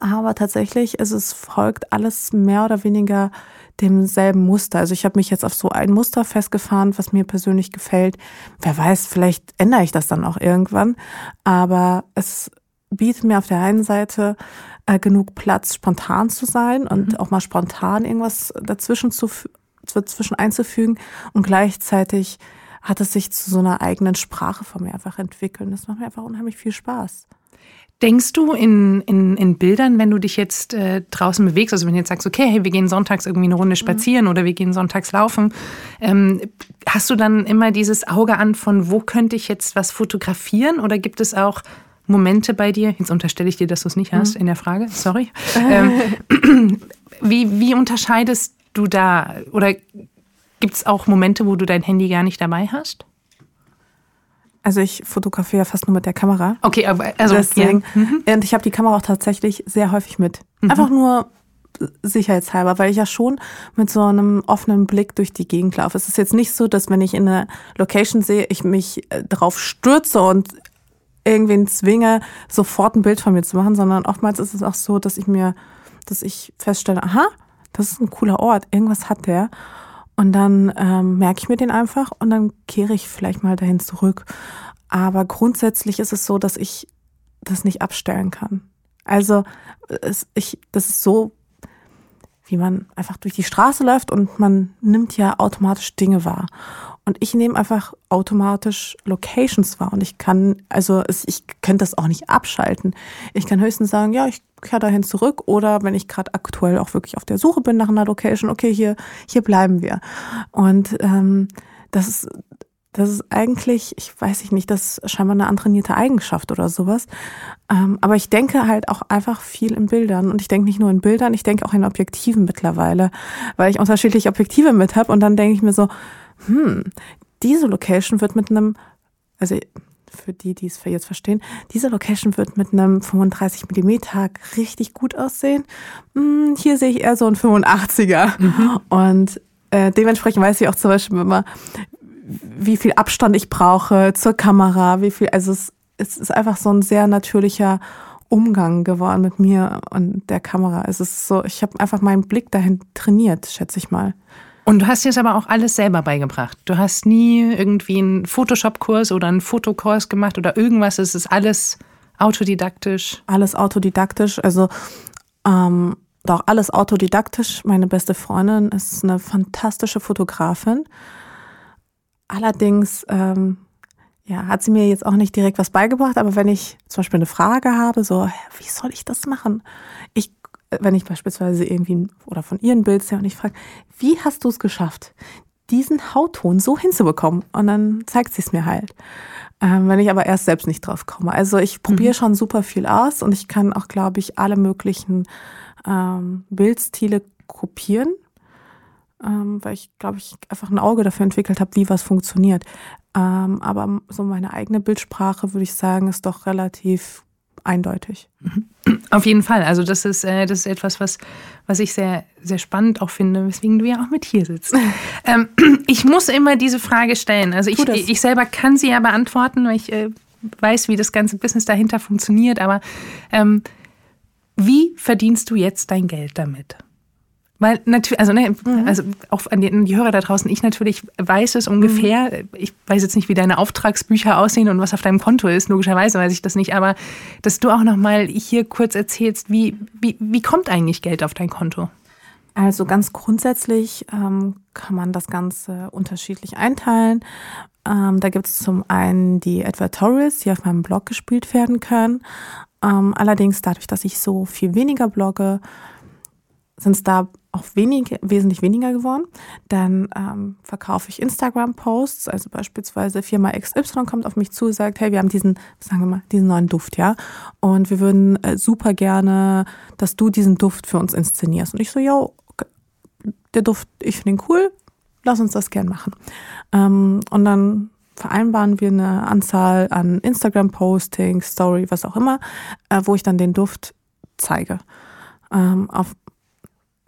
Aber tatsächlich ist es folgt alles mehr oder weniger demselben Muster. Also ich habe mich jetzt auf so ein Muster festgefahren, was mir persönlich gefällt. Wer weiß, vielleicht ändere ich das dann auch irgendwann. Aber es bietet mir auf der einen Seite äh, genug Platz, spontan zu sein und mhm. auch mal spontan irgendwas dazwischen zu dazwischen einzufügen und gleichzeitig hat es sich zu so einer eigenen Sprache von mir einfach entwickelt. Das macht mir einfach unheimlich viel Spaß. Denkst du in, in, in Bildern, wenn du dich jetzt äh, draußen bewegst, also wenn du jetzt sagst, okay, hey, wir gehen sonntags irgendwie eine Runde spazieren mhm. oder wir gehen sonntags laufen, ähm, hast du dann immer dieses Auge an von, wo könnte ich jetzt was fotografieren oder gibt es auch Momente bei dir, jetzt unterstelle ich dir, dass du es nicht hast mhm. in der Frage, sorry, ähm, wie, wie unterscheidest du da oder gibt es auch Momente, wo du dein Handy gar nicht dabei hast? Also ich fotografiere fast nur mit der Kamera. Okay, aber also deswegen. Ja. Mhm. Und ich habe die Kamera auch tatsächlich sehr häufig mit. Mhm. Einfach nur sicherheitshalber, weil ich ja schon mit so einem offenen Blick durch die Gegend laufe. Es ist jetzt nicht so, dass wenn ich in eine Location sehe, ich mich äh, drauf stürze und irgendwen zwinge, sofort ein Bild von mir zu machen, sondern oftmals ist es auch so, dass ich mir, dass ich feststelle, aha, das ist ein cooler Ort, irgendwas hat der. Und dann ähm, merke ich mir den einfach und dann kehre ich vielleicht mal dahin zurück. Aber grundsätzlich ist es so, dass ich das nicht abstellen kann. Also es, ich, das ist so, wie man einfach durch die Straße läuft und man nimmt ja automatisch Dinge wahr. Und ich nehme einfach automatisch Locations wahr. Und ich kann, also ich könnte das auch nicht abschalten. Ich kann höchstens sagen, ja, ich kehre dahin zurück. Oder wenn ich gerade aktuell auch wirklich auf der Suche bin nach einer Location, okay, hier, hier bleiben wir. Und ähm, das ist, das ist eigentlich, ich weiß nicht, das ist scheinbar eine antrainierte Eigenschaft oder sowas. Ähm, aber ich denke halt auch einfach viel in Bildern. Und ich denke nicht nur in Bildern, ich denke auch in Objektiven mittlerweile, weil ich unterschiedliche Objektive mit habe. Und dann denke ich mir so, hm, diese Location wird mit einem, also für die, die es jetzt verstehen, diese Location wird mit einem 35 Millimeter richtig gut aussehen. Hm, hier sehe ich eher so einen 85er. Mhm. Und äh, dementsprechend weiß ich auch zum Beispiel immer, wie viel Abstand ich brauche zur Kamera, wie viel, also es, es ist einfach so ein sehr natürlicher Umgang geworden mit mir und der Kamera. Es ist so, ich habe einfach meinen Blick dahin trainiert, schätze ich mal. Und du hast dir das aber auch alles selber beigebracht. Du hast nie irgendwie einen Photoshop-Kurs oder einen Fotokurs gemacht oder irgendwas. Es ist alles autodidaktisch. Alles autodidaktisch. Also ähm, doch alles autodidaktisch. Meine beste Freundin ist eine fantastische Fotografin. Allerdings ähm, ja, hat sie mir jetzt auch nicht direkt was beigebracht, aber wenn ich zum Beispiel eine Frage habe, so, wie soll ich das machen? Ich wenn ich beispielsweise irgendwie oder von ihren Bild sehe und ich frage, wie hast du es geschafft, diesen Hautton so hinzubekommen? Und dann zeigt sie es mir halt. Ähm, wenn ich aber erst selbst nicht drauf komme. Also ich probiere mhm. schon super viel aus und ich kann auch, glaube ich, alle möglichen ähm, Bildstile kopieren, ähm, weil ich, glaube ich, einfach ein Auge dafür entwickelt habe, wie was funktioniert. Ähm, aber so meine eigene Bildsprache, würde ich sagen, ist doch relativ eindeutig. Auf jeden Fall. Also das ist, äh, das ist etwas, was, was ich sehr, sehr spannend auch finde, weswegen du ja auch mit hier sitzt. ähm, ich muss immer diese Frage stellen. Also ich, ich selber kann sie ja beantworten, weil ich äh, weiß, wie das ganze Business dahinter funktioniert. Aber ähm, wie verdienst du jetzt dein Geld damit? Weil natürlich, also, ne, mhm. also auch an die, an die, Hörer da draußen, ich natürlich weiß es ungefähr. Mhm. Ich weiß jetzt nicht, wie deine Auftragsbücher aussehen und was auf deinem Konto ist. Logischerweise weiß ich das nicht. Aber dass du auch nochmal hier kurz erzählst, wie, wie, wie kommt eigentlich Geld auf dein Konto? Also ganz grundsätzlich ähm, kann man das Ganze unterschiedlich einteilen. Ähm, da gibt es zum einen die Advertorials, die auf meinem Blog gespielt werden können. Ähm, allerdings dadurch, dass ich so viel weniger blogge, sind es da auch wenig, wesentlich weniger geworden. Dann ähm, verkaufe ich Instagram-Posts, also beispielsweise Firma XY kommt auf mich zu, sagt, hey, wir haben diesen, sagen wir mal, diesen neuen Duft, ja, und wir würden äh, super gerne, dass du diesen Duft für uns inszenierst. Und ich so, yo, der Duft, ich finde ihn cool, lass uns das gern machen. Ähm, und dann vereinbaren wir eine Anzahl an Instagram-Postings, Story, was auch immer, äh, wo ich dann den Duft zeige. Ähm, auf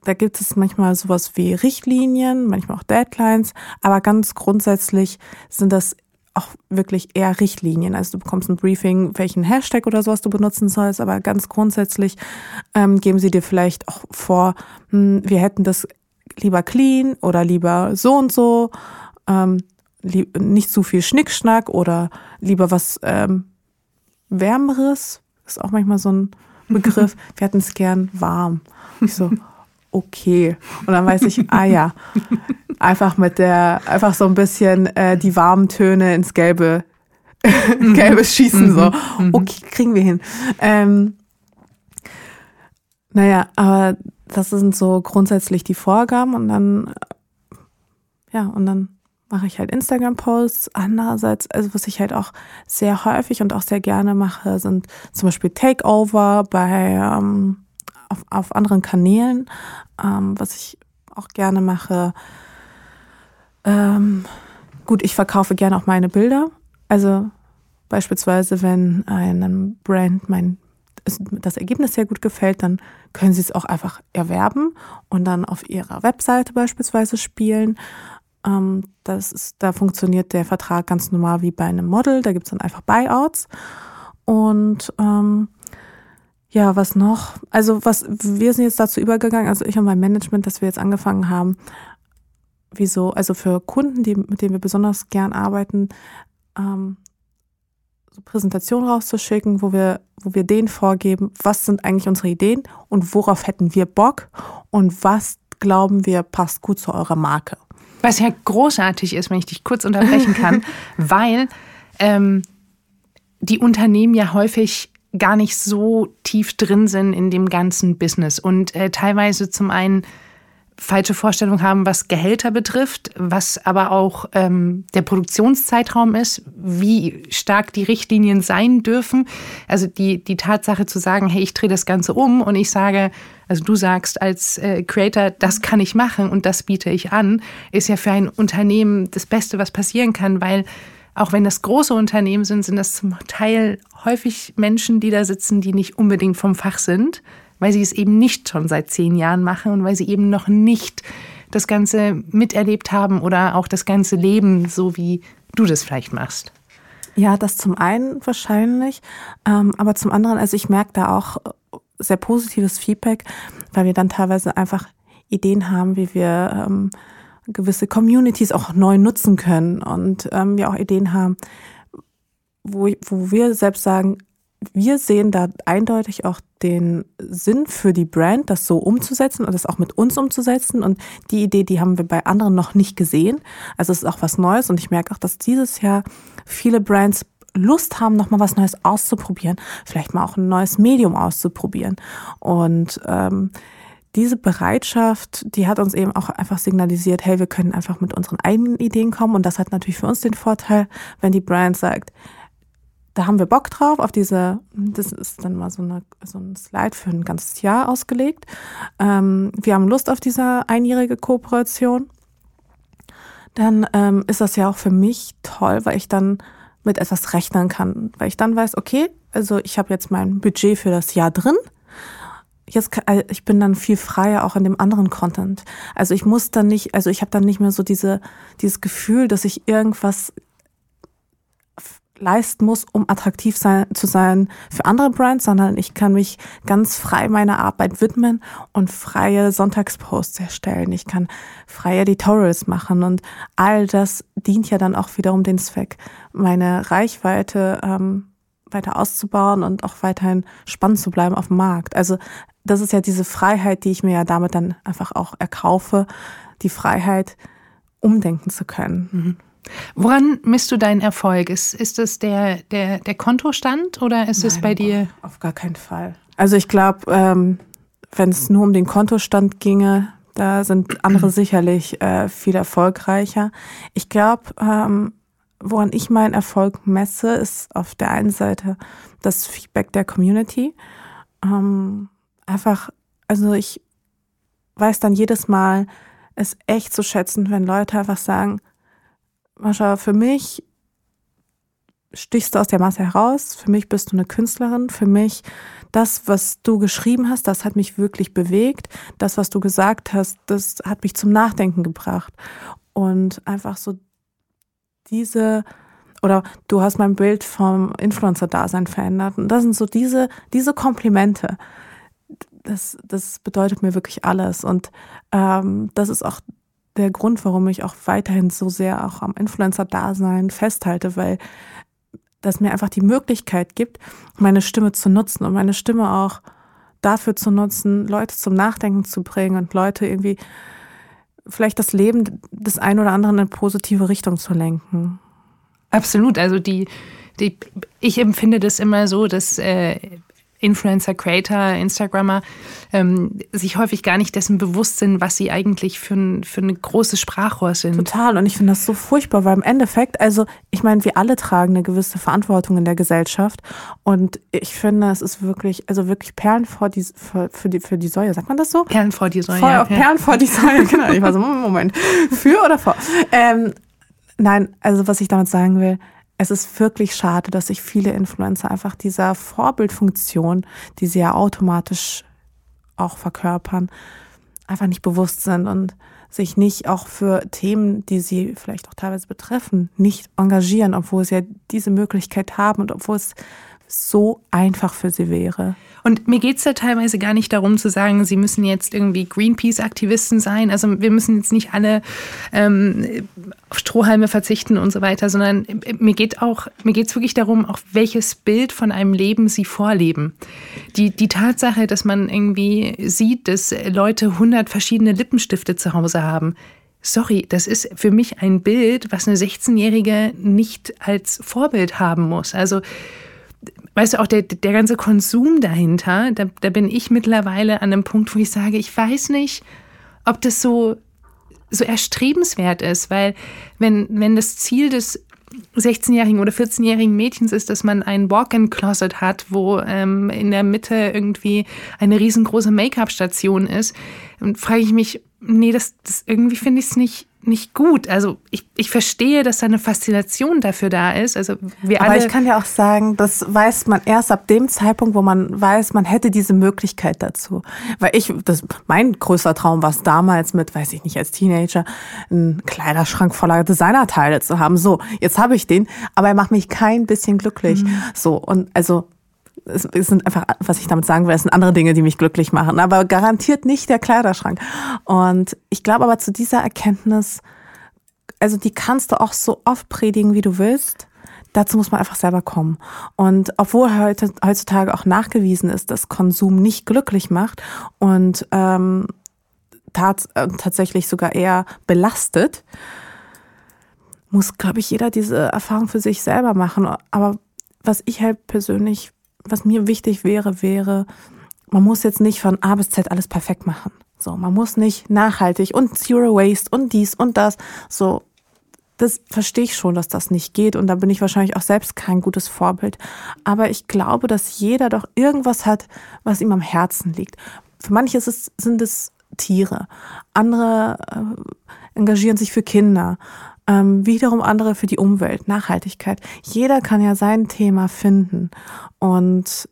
da gibt es manchmal sowas wie Richtlinien, manchmal auch Deadlines, aber ganz grundsätzlich sind das auch wirklich eher Richtlinien. Also du bekommst ein Briefing, welchen Hashtag oder sowas du benutzen sollst, aber ganz grundsätzlich ähm, geben sie dir vielleicht auch vor, hm, wir hätten das lieber clean oder lieber so und so, ähm, nicht zu viel Schnickschnack oder lieber was ähm, Wärmeres, ist auch manchmal so ein Begriff. wir hätten es gern warm. Ich so, okay. Und dann weiß ich, ah ja, einfach mit der, einfach so ein bisschen äh, die warmen Töne ins Gelbe, Gelbe schießen, so. Mhm. Okay, kriegen wir hin. Ähm, naja, aber das sind so grundsätzlich die Vorgaben und dann, ja, und dann mache ich halt Instagram-Posts. Andererseits, also was ich halt auch sehr häufig und auch sehr gerne mache, sind zum Beispiel Takeover bei ähm, auf, auf anderen Kanälen, ähm, was ich auch gerne mache. Ähm, gut, ich verkaufe gerne auch meine Bilder. Also beispielsweise, wenn einem Brand mein das Ergebnis sehr gut gefällt, dann können sie es auch einfach erwerben und dann auf ihrer Webseite beispielsweise spielen. Ähm, das ist, da funktioniert der Vertrag ganz normal wie bei einem Model. Da gibt es dann einfach Buyouts. Und ähm, ja, was noch? Also was wir sind jetzt dazu übergegangen, also ich und mein Management, dass wir jetzt angefangen haben, wieso, also für Kunden, die, mit denen wir besonders gern arbeiten, ähm, so Präsentationen rauszuschicken, wo wir, wo wir denen vorgeben, was sind eigentlich unsere Ideen und worauf hätten wir Bock und was glauben wir passt gut zu eurer Marke. Was ja großartig ist, wenn ich dich kurz unterbrechen kann, weil ähm, die Unternehmen ja häufig gar nicht so tief drin sind in dem ganzen Business und äh, teilweise zum einen falsche Vorstellung haben, was Gehälter betrifft, was aber auch ähm, der Produktionszeitraum ist, wie stark die Richtlinien sein dürfen. Also die, die Tatsache zu sagen, hey, ich drehe das Ganze um und ich sage, also du sagst als äh, Creator, das kann ich machen und das biete ich an, ist ja für ein Unternehmen das Beste, was passieren kann, weil auch wenn das große Unternehmen sind, sind das zum Teil häufig Menschen, die da sitzen, die nicht unbedingt vom Fach sind weil sie es eben nicht schon seit zehn Jahren machen und weil sie eben noch nicht das Ganze miterlebt haben oder auch das ganze Leben, so wie du das vielleicht machst. Ja, das zum einen wahrscheinlich, ähm, aber zum anderen, also ich merke da auch sehr positives Feedback, weil wir dann teilweise einfach Ideen haben, wie wir ähm, gewisse Communities auch neu nutzen können und ähm, wir auch Ideen haben, wo, wo wir selbst sagen, wir sehen da eindeutig auch den Sinn für die Brand, das so umzusetzen und das auch mit uns umzusetzen. Und die Idee, die haben wir bei anderen noch nicht gesehen. Also es ist auch was Neues und ich merke auch, dass dieses Jahr viele Brands Lust haben, nochmal was Neues auszuprobieren, vielleicht mal auch ein neues Medium auszuprobieren. Und ähm, diese Bereitschaft, die hat uns eben auch einfach signalisiert, hey, wir können einfach mit unseren eigenen Ideen kommen. Und das hat natürlich für uns den Vorteil, wenn die Brand sagt, da haben wir Bock drauf, auf diese, das ist dann mal so, eine, so ein Slide für ein ganzes Jahr ausgelegt. Ähm, wir haben Lust auf diese einjährige Kooperation. Dann ähm, ist das ja auch für mich toll, weil ich dann mit etwas rechnen kann, weil ich dann weiß, okay, also ich habe jetzt mein Budget für das Jahr drin. Jetzt äh, ich bin dann viel freier auch in dem anderen Content. Also ich muss dann nicht, also ich habe dann nicht mehr so diese dieses Gefühl, dass ich irgendwas leisten muss, um attraktiv sein, zu sein für andere Brands, sondern ich kann mich ganz frei meiner Arbeit widmen und freie Sonntagsposts erstellen. Ich kann freie Editorials machen und all das dient ja dann auch wiederum den Zweck, meine Reichweite ähm, weiter auszubauen und auch weiterhin spannend zu bleiben auf dem Markt. Also das ist ja diese Freiheit, die ich mir ja damit dann einfach auch erkaufe, die Freiheit, umdenken zu können. Mhm. Woran misst du deinen Erfolg? Ist, ist es der, der, der Kontostand oder ist Nein, es bei dir? Auf gar keinen Fall. Also ich glaube, ähm, wenn es nur um den Kontostand ginge, da sind andere sicherlich äh, viel erfolgreicher. Ich glaube, ähm, woran ich meinen Erfolg messe, ist auf der einen Seite das Feedback der Community. Ähm, einfach, also ich weiß dann jedes Mal, es echt zu schätzen, wenn Leute einfach sagen, Mascha, für mich stichst du aus der Masse heraus. Für mich bist du eine Künstlerin. Für mich, das, was du geschrieben hast, das hat mich wirklich bewegt. Das, was du gesagt hast, das hat mich zum Nachdenken gebracht. Und einfach so diese, oder du hast mein Bild vom Influencer-Dasein verändert. Und das sind so diese, diese Komplimente. Das, das bedeutet mir wirklich alles. Und ähm, das ist auch der Grund, warum ich auch weiterhin so sehr auch am Influencer-Dasein festhalte, weil das mir einfach die Möglichkeit gibt, meine Stimme zu nutzen und meine Stimme auch dafür zu nutzen, Leute zum Nachdenken zu bringen und Leute irgendwie vielleicht das Leben des einen oder anderen in positive Richtung zu lenken. Absolut. Also die, die ich empfinde das immer so, dass äh, Influencer, Creator, Instagrammer ähm, sich häufig gar nicht dessen bewusst sind, was sie eigentlich für ein, für ein großes Sprachrohr sind. Total. Und ich finde das so furchtbar, weil im Endeffekt, also ich meine, wir alle tragen eine gewisse Verantwortung in der Gesellschaft. Und ich finde, es ist wirklich, also wirklich Perlen vor die, für, für die, für die Säue. Sagt man das so? Perlen vor die Säue. Vor, ja. Perlen vor die Säue, genau. Ich war so, Moment. Für oder vor? Ähm, nein, also was ich damit sagen will, es ist wirklich schade, dass sich viele Influencer einfach dieser Vorbildfunktion, die sie ja automatisch auch verkörpern, einfach nicht bewusst sind und sich nicht auch für Themen, die sie vielleicht auch teilweise betreffen, nicht engagieren, obwohl sie ja diese Möglichkeit haben und obwohl es so einfach für sie wäre. Und mir geht es da teilweise gar nicht darum zu sagen, sie müssen jetzt irgendwie Greenpeace-Aktivisten sein. Also wir müssen jetzt nicht alle ähm, auf Strohhalme verzichten und so weiter, sondern mir geht auch, mir geht es wirklich darum, auch welches Bild von einem Leben sie vorleben. Die, die Tatsache, dass man irgendwie sieht, dass Leute 100 verschiedene Lippenstifte zu Hause haben, sorry, das ist für mich ein Bild, was eine 16-Jährige nicht als Vorbild haben muss. Also weißt du, auch der, der ganze Konsum dahinter, da, da bin ich mittlerweile an einem Punkt, wo ich sage, ich weiß nicht, ob das so, so erstrebenswert ist, weil wenn, wenn das Ziel des 16-jährigen oder 14-jährigen Mädchens ist, dass man ein Walk-in-Closet hat, wo ähm, in der Mitte irgendwie eine riesengroße Make-up-Station ist, dann frage ich mich, nee, das, das irgendwie finde ich es nicht, nicht gut. Also ich, ich verstehe, dass da eine Faszination dafür da ist. Also wir Aber alle ich kann ja auch sagen, das weiß man erst ab dem Zeitpunkt, wo man weiß, man hätte diese Möglichkeit dazu. Weil ich, das, mein größter Traum war es damals mit, weiß ich nicht, als Teenager, einen Kleiderschrank voller Designerteile zu haben. So, jetzt habe ich den, aber er macht mich kein bisschen glücklich. Mhm. So, und also es, sind einfach, was ich damit sagen will, es sind andere Dinge, die mich glücklich machen, aber garantiert nicht der Kleiderschrank. Und ich glaube aber zu dieser Erkenntnis, also die kannst du auch so oft predigen, wie du willst. Dazu muss man einfach selber kommen. Und obwohl heute, heutzutage auch nachgewiesen ist, dass Konsum nicht glücklich macht und ähm, tats äh, tatsächlich sogar eher belastet, muss, glaube ich, jeder diese Erfahrung für sich selber machen. Aber was ich halt persönlich was mir wichtig wäre, wäre, man muss jetzt nicht von A bis Z alles perfekt machen. So, man muss nicht nachhaltig und Zero Waste und dies und das. So, das verstehe ich schon, dass das nicht geht und da bin ich wahrscheinlich auch selbst kein gutes Vorbild. Aber ich glaube, dass jeder doch irgendwas hat, was ihm am Herzen liegt. Für manche es, sind es Tiere, andere äh, engagieren sich für Kinder, ähm, wiederum andere für die Umwelt, Nachhaltigkeit. Jeder kann ja sein Thema finden. Und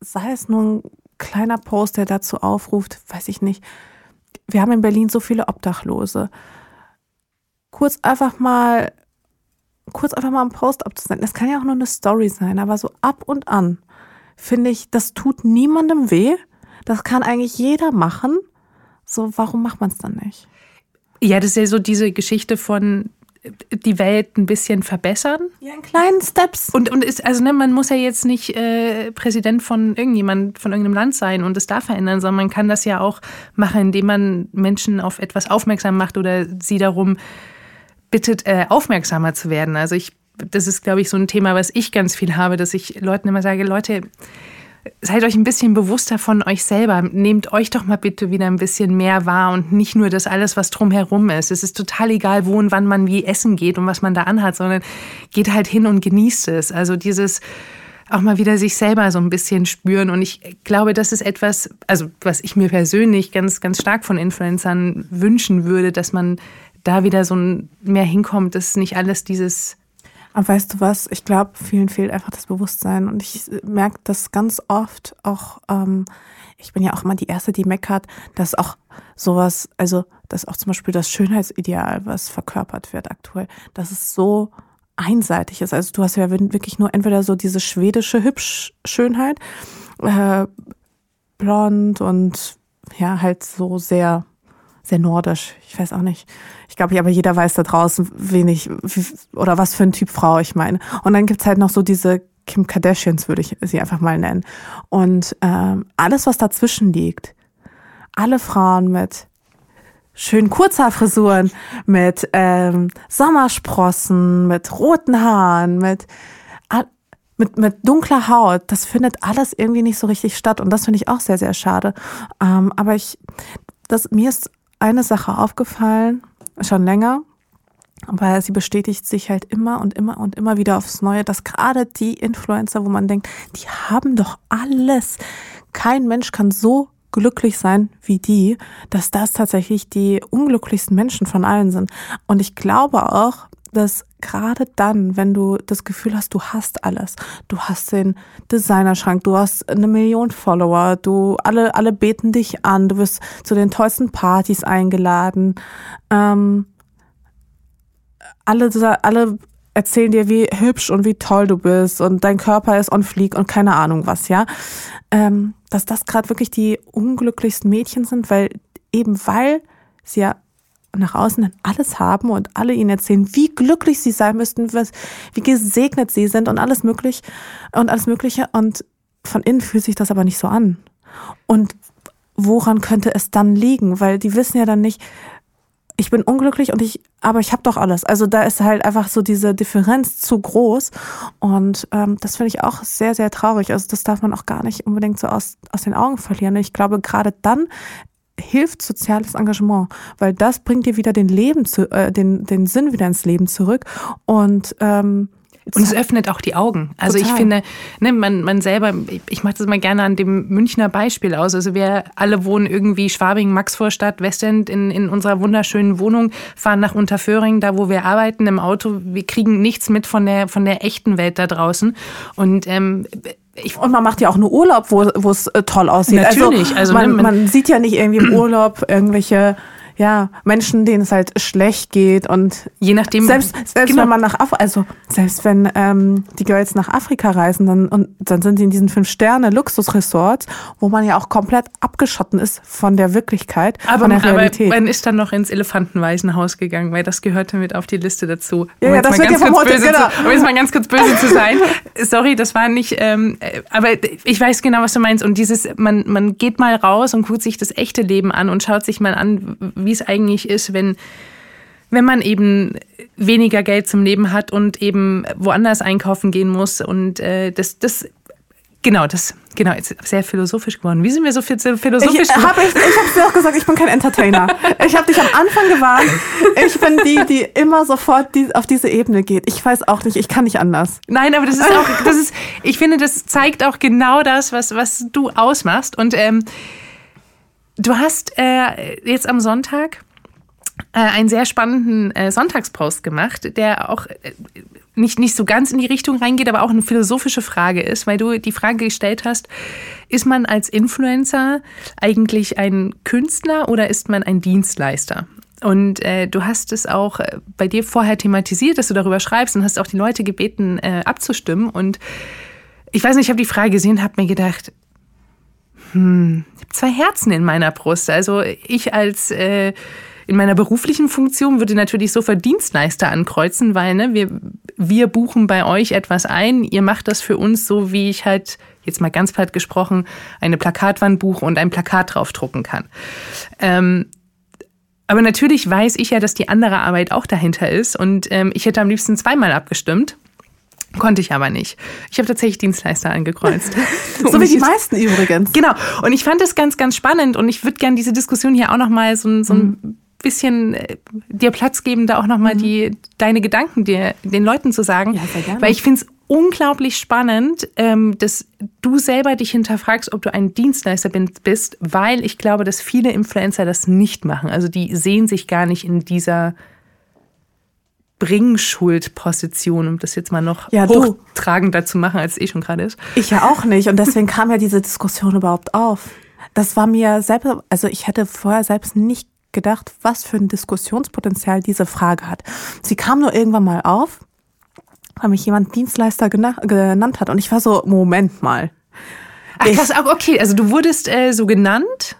sei es nur ein kleiner Post, der dazu aufruft, weiß ich nicht. Wir haben in Berlin so viele Obdachlose. Kurz einfach mal, kurz einfach mal einen Post abzusenden. Das kann ja auch nur eine Story sein, aber so ab und an finde ich, das tut niemandem weh. Das kann eigentlich jeder machen. So, warum macht man es dann nicht? Ja, das ist ja so diese Geschichte von die Welt ein bisschen verbessern. Ja, in kleinen Steps. Und, und ist, also ne, man muss ja jetzt nicht äh, Präsident von irgendjemand, von irgendeinem Land sein und es da verändern, sondern man kann das ja auch machen, indem man Menschen auf etwas aufmerksam macht oder sie darum bittet, äh, aufmerksamer zu werden. Also ich, das ist, glaube ich, so ein Thema, was ich ganz viel habe, dass ich Leuten immer sage, Leute, seid euch ein bisschen bewusster von euch selber. Nehmt euch doch mal bitte wieder ein bisschen mehr wahr und nicht nur das alles, was drumherum ist. Es ist total egal, wo und wann man wie essen geht und was man da anhat, sondern geht halt hin und genießt es. Also dieses auch mal wieder sich selber so ein bisschen spüren. Und ich glaube, das ist etwas, also was ich mir persönlich ganz, ganz stark von Influencern wünschen würde, dass man da wieder so ein mehr hinkommt, dass nicht alles dieses aber weißt du was? Ich glaube, vielen fehlt einfach das Bewusstsein. Und ich merke das ganz oft auch, ähm, ich bin ja auch immer die Erste, die meckert, dass auch sowas, also dass auch zum Beispiel das Schönheitsideal, was verkörpert wird aktuell, dass es so einseitig ist. Also du hast ja wirklich nur entweder so diese schwedische Hübsch-Schönheit, äh, blond und ja, halt so sehr sehr nordisch. Ich weiß auch nicht. Ich glaube, aber jeder weiß da draußen, wenig oder was für ein Typ Frau ich meine. Und dann gibt's halt noch so diese Kim Kardashians, würde ich sie einfach mal nennen. Und ähm, alles, was dazwischen liegt, alle Frauen mit schönen Kurzhaarfrisuren, mit ähm, Sommersprossen, mit roten Haaren, mit, mit, mit dunkler Haut. Das findet alles irgendwie nicht so richtig statt. Und das finde ich auch sehr, sehr schade. Ähm, aber ich, das, mir ist eine Sache aufgefallen, schon länger, weil sie bestätigt sich halt immer und immer und immer wieder aufs Neue, dass gerade die Influencer, wo man denkt, die haben doch alles. Kein Mensch kann so glücklich sein wie die, dass das tatsächlich die unglücklichsten Menschen von allen sind. Und ich glaube auch, dass gerade dann, wenn du das Gefühl hast, du hast alles, du hast den Designerschrank, du hast eine Million Follower, du alle alle beten dich an, du wirst zu den tollsten Partys eingeladen, ähm, alle alle erzählen dir, wie hübsch und wie toll du bist und dein Körper ist on fleek und keine Ahnung was, ja. Ähm, dass das gerade wirklich die unglücklichsten Mädchen sind, weil eben weil sie ja nach außen alles haben und alle ihnen erzählen, wie glücklich sie sein müssten, wie gesegnet sie sind und alles möglich und alles Mögliche. Und von innen fühlt sich das aber nicht so an. Und woran könnte es dann liegen? Weil die wissen ja dann nicht, ich bin unglücklich und ich, aber ich habe doch alles. Also da ist halt einfach so diese Differenz zu groß und ähm, das finde ich auch sehr, sehr traurig. Also das darf man auch gar nicht unbedingt so aus, aus den Augen verlieren. Ich glaube, gerade dann hilft soziales Engagement, weil das bringt dir wieder den Leben zu, äh, den, den Sinn wieder ins Leben zurück. Und ähm, und es öffnet auch die Augen. Also Total. ich finde, ne, man, man selber, ich mache das mal gerne an dem Münchner Beispiel aus. Also wir alle wohnen irgendwie Schwabing, Maxvorstadt, Westend in, in unserer wunderschönen Wohnung, fahren nach Unterföhring, da wo wir arbeiten im Auto. Wir kriegen nichts mit von der, von der echten Welt da draußen. Und ähm, ich, und man macht ja auch nur Urlaub, wo, wo es äh, toll aussieht. Natürlich. Also, also man, man sieht ja nicht irgendwie im Urlaub irgendwelche ja, Menschen, denen es halt schlecht geht und je nachdem selbst selbst genau. wenn man nach Af also selbst wenn ähm, die Girls nach Afrika reisen, dann und dann sind sie in diesen fünf Sterne Luxusresorts, wo man ja auch komplett abgeschotten ist von der Wirklichkeit, aber, von der Realität. Aber man ist dann noch ins Elefantenwaisenhaus gegangen, weil das gehörte mit auf die Liste dazu. Ja, um ja das wird ja vom Hotel, genau. Zu, um jetzt mal ganz kurz böse zu sein. Sorry, das war nicht, ähm, aber ich weiß genau, was du meinst und dieses, man man geht mal raus und guckt sich das echte Leben an und schaut sich mal an, wie es eigentlich ist, wenn, wenn man eben weniger Geld zum Leben hat und eben woanders einkaufen gehen muss. Und äh, das, das Genau, das, genau, jetzt sehr philosophisch geworden. Wie sind wir so viel philosophisch ich, hab, ich, ich habe dir auch gesagt, ich bin kein Entertainer. Ich habe dich am Anfang gewarnt. Ich bin die, die immer sofort die, auf diese Ebene geht. Ich weiß auch nicht, ich kann nicht anders. Nein, aber das ist auch, das ist, ich finde, das zeigt auch genau das, was, was du ausmachst. Und ähm, Du hast äh, jetzt am Sonntag äh, einen sehr spannenden äh, Sonntagspost gemacht, der auch äh, nicht, nicht so ganz in die Richtung reingeht, aber auch eine philosophische Frage ist, weil du die Frage gestellt hast, ist man als Influencer eigentlich ein Künstler oder ist man ein Dienstleister? Und äh, du hast es auch äh, bei dir vorher thematisiert, dass du darüber schreibst und hast auch die Leute gebeten, äh, abzustimmen. Und ich weiß nicht, ich habe die Frage gesehen, habe mir gedacht, hm, ich habe zwei Herzen in meiner Brust. Also ich als äh, in meiner beruflichen Funktion würde natürlich sofort Dienstleister ankreuzen, weil ne, wir, wir buchen bei euch etwas ein, ihr macht das für uns so, wie ich halt, jetzt mal ganz platt gesprochen, eine Plakatwand buche und ein Plakat draufdrucken kann. Ähm, aber natürlich weiß ich ja, dass die andere Arbeit auch dahinter ist und ähm, ich hätte am liebsten zweimal abgestimmt. Konnte ich aber nicht. Ich habe tatsächlich Dienstleister angekreuzt. so wie die meisten übrigens. Genau. Und ich fand das ganz, ganz spannend und ich würde gerne diese Diskussion hier auch nochmal so, so ein mhm. bisschen äh, dir Platz geben, da auch nochmal mhm. die deine Gedanken dir den Leuten zu sagen. Ja, sehr gerne. Weil ich finde es unglaublich spannend, ähm, dass du selber dich hinterfragst, ob du ein Dienstleister bist, weil ich glaube, dass viele Influencer das nicht machen. Also die sehen sich gar nicht in dieser Bringschuldposition, um das jetzt mal noch ja, hochtragender zu machen, als es eh schon gerade ist. Ich ja auch nicht. Und deswegen kam ja diese Diskussion überhaupt auf. Das war mir selbst, also ich hätte vorher selbst nicht gedacht, was für ein Diskussionspotenzial diese Frage hat. Sie kam nur irgendwann mal auf, weil mich jemand Dienstleister genannt hat. Und ich war so, Moment mal. Ach krass, okay, also du wurdest äh, so genannt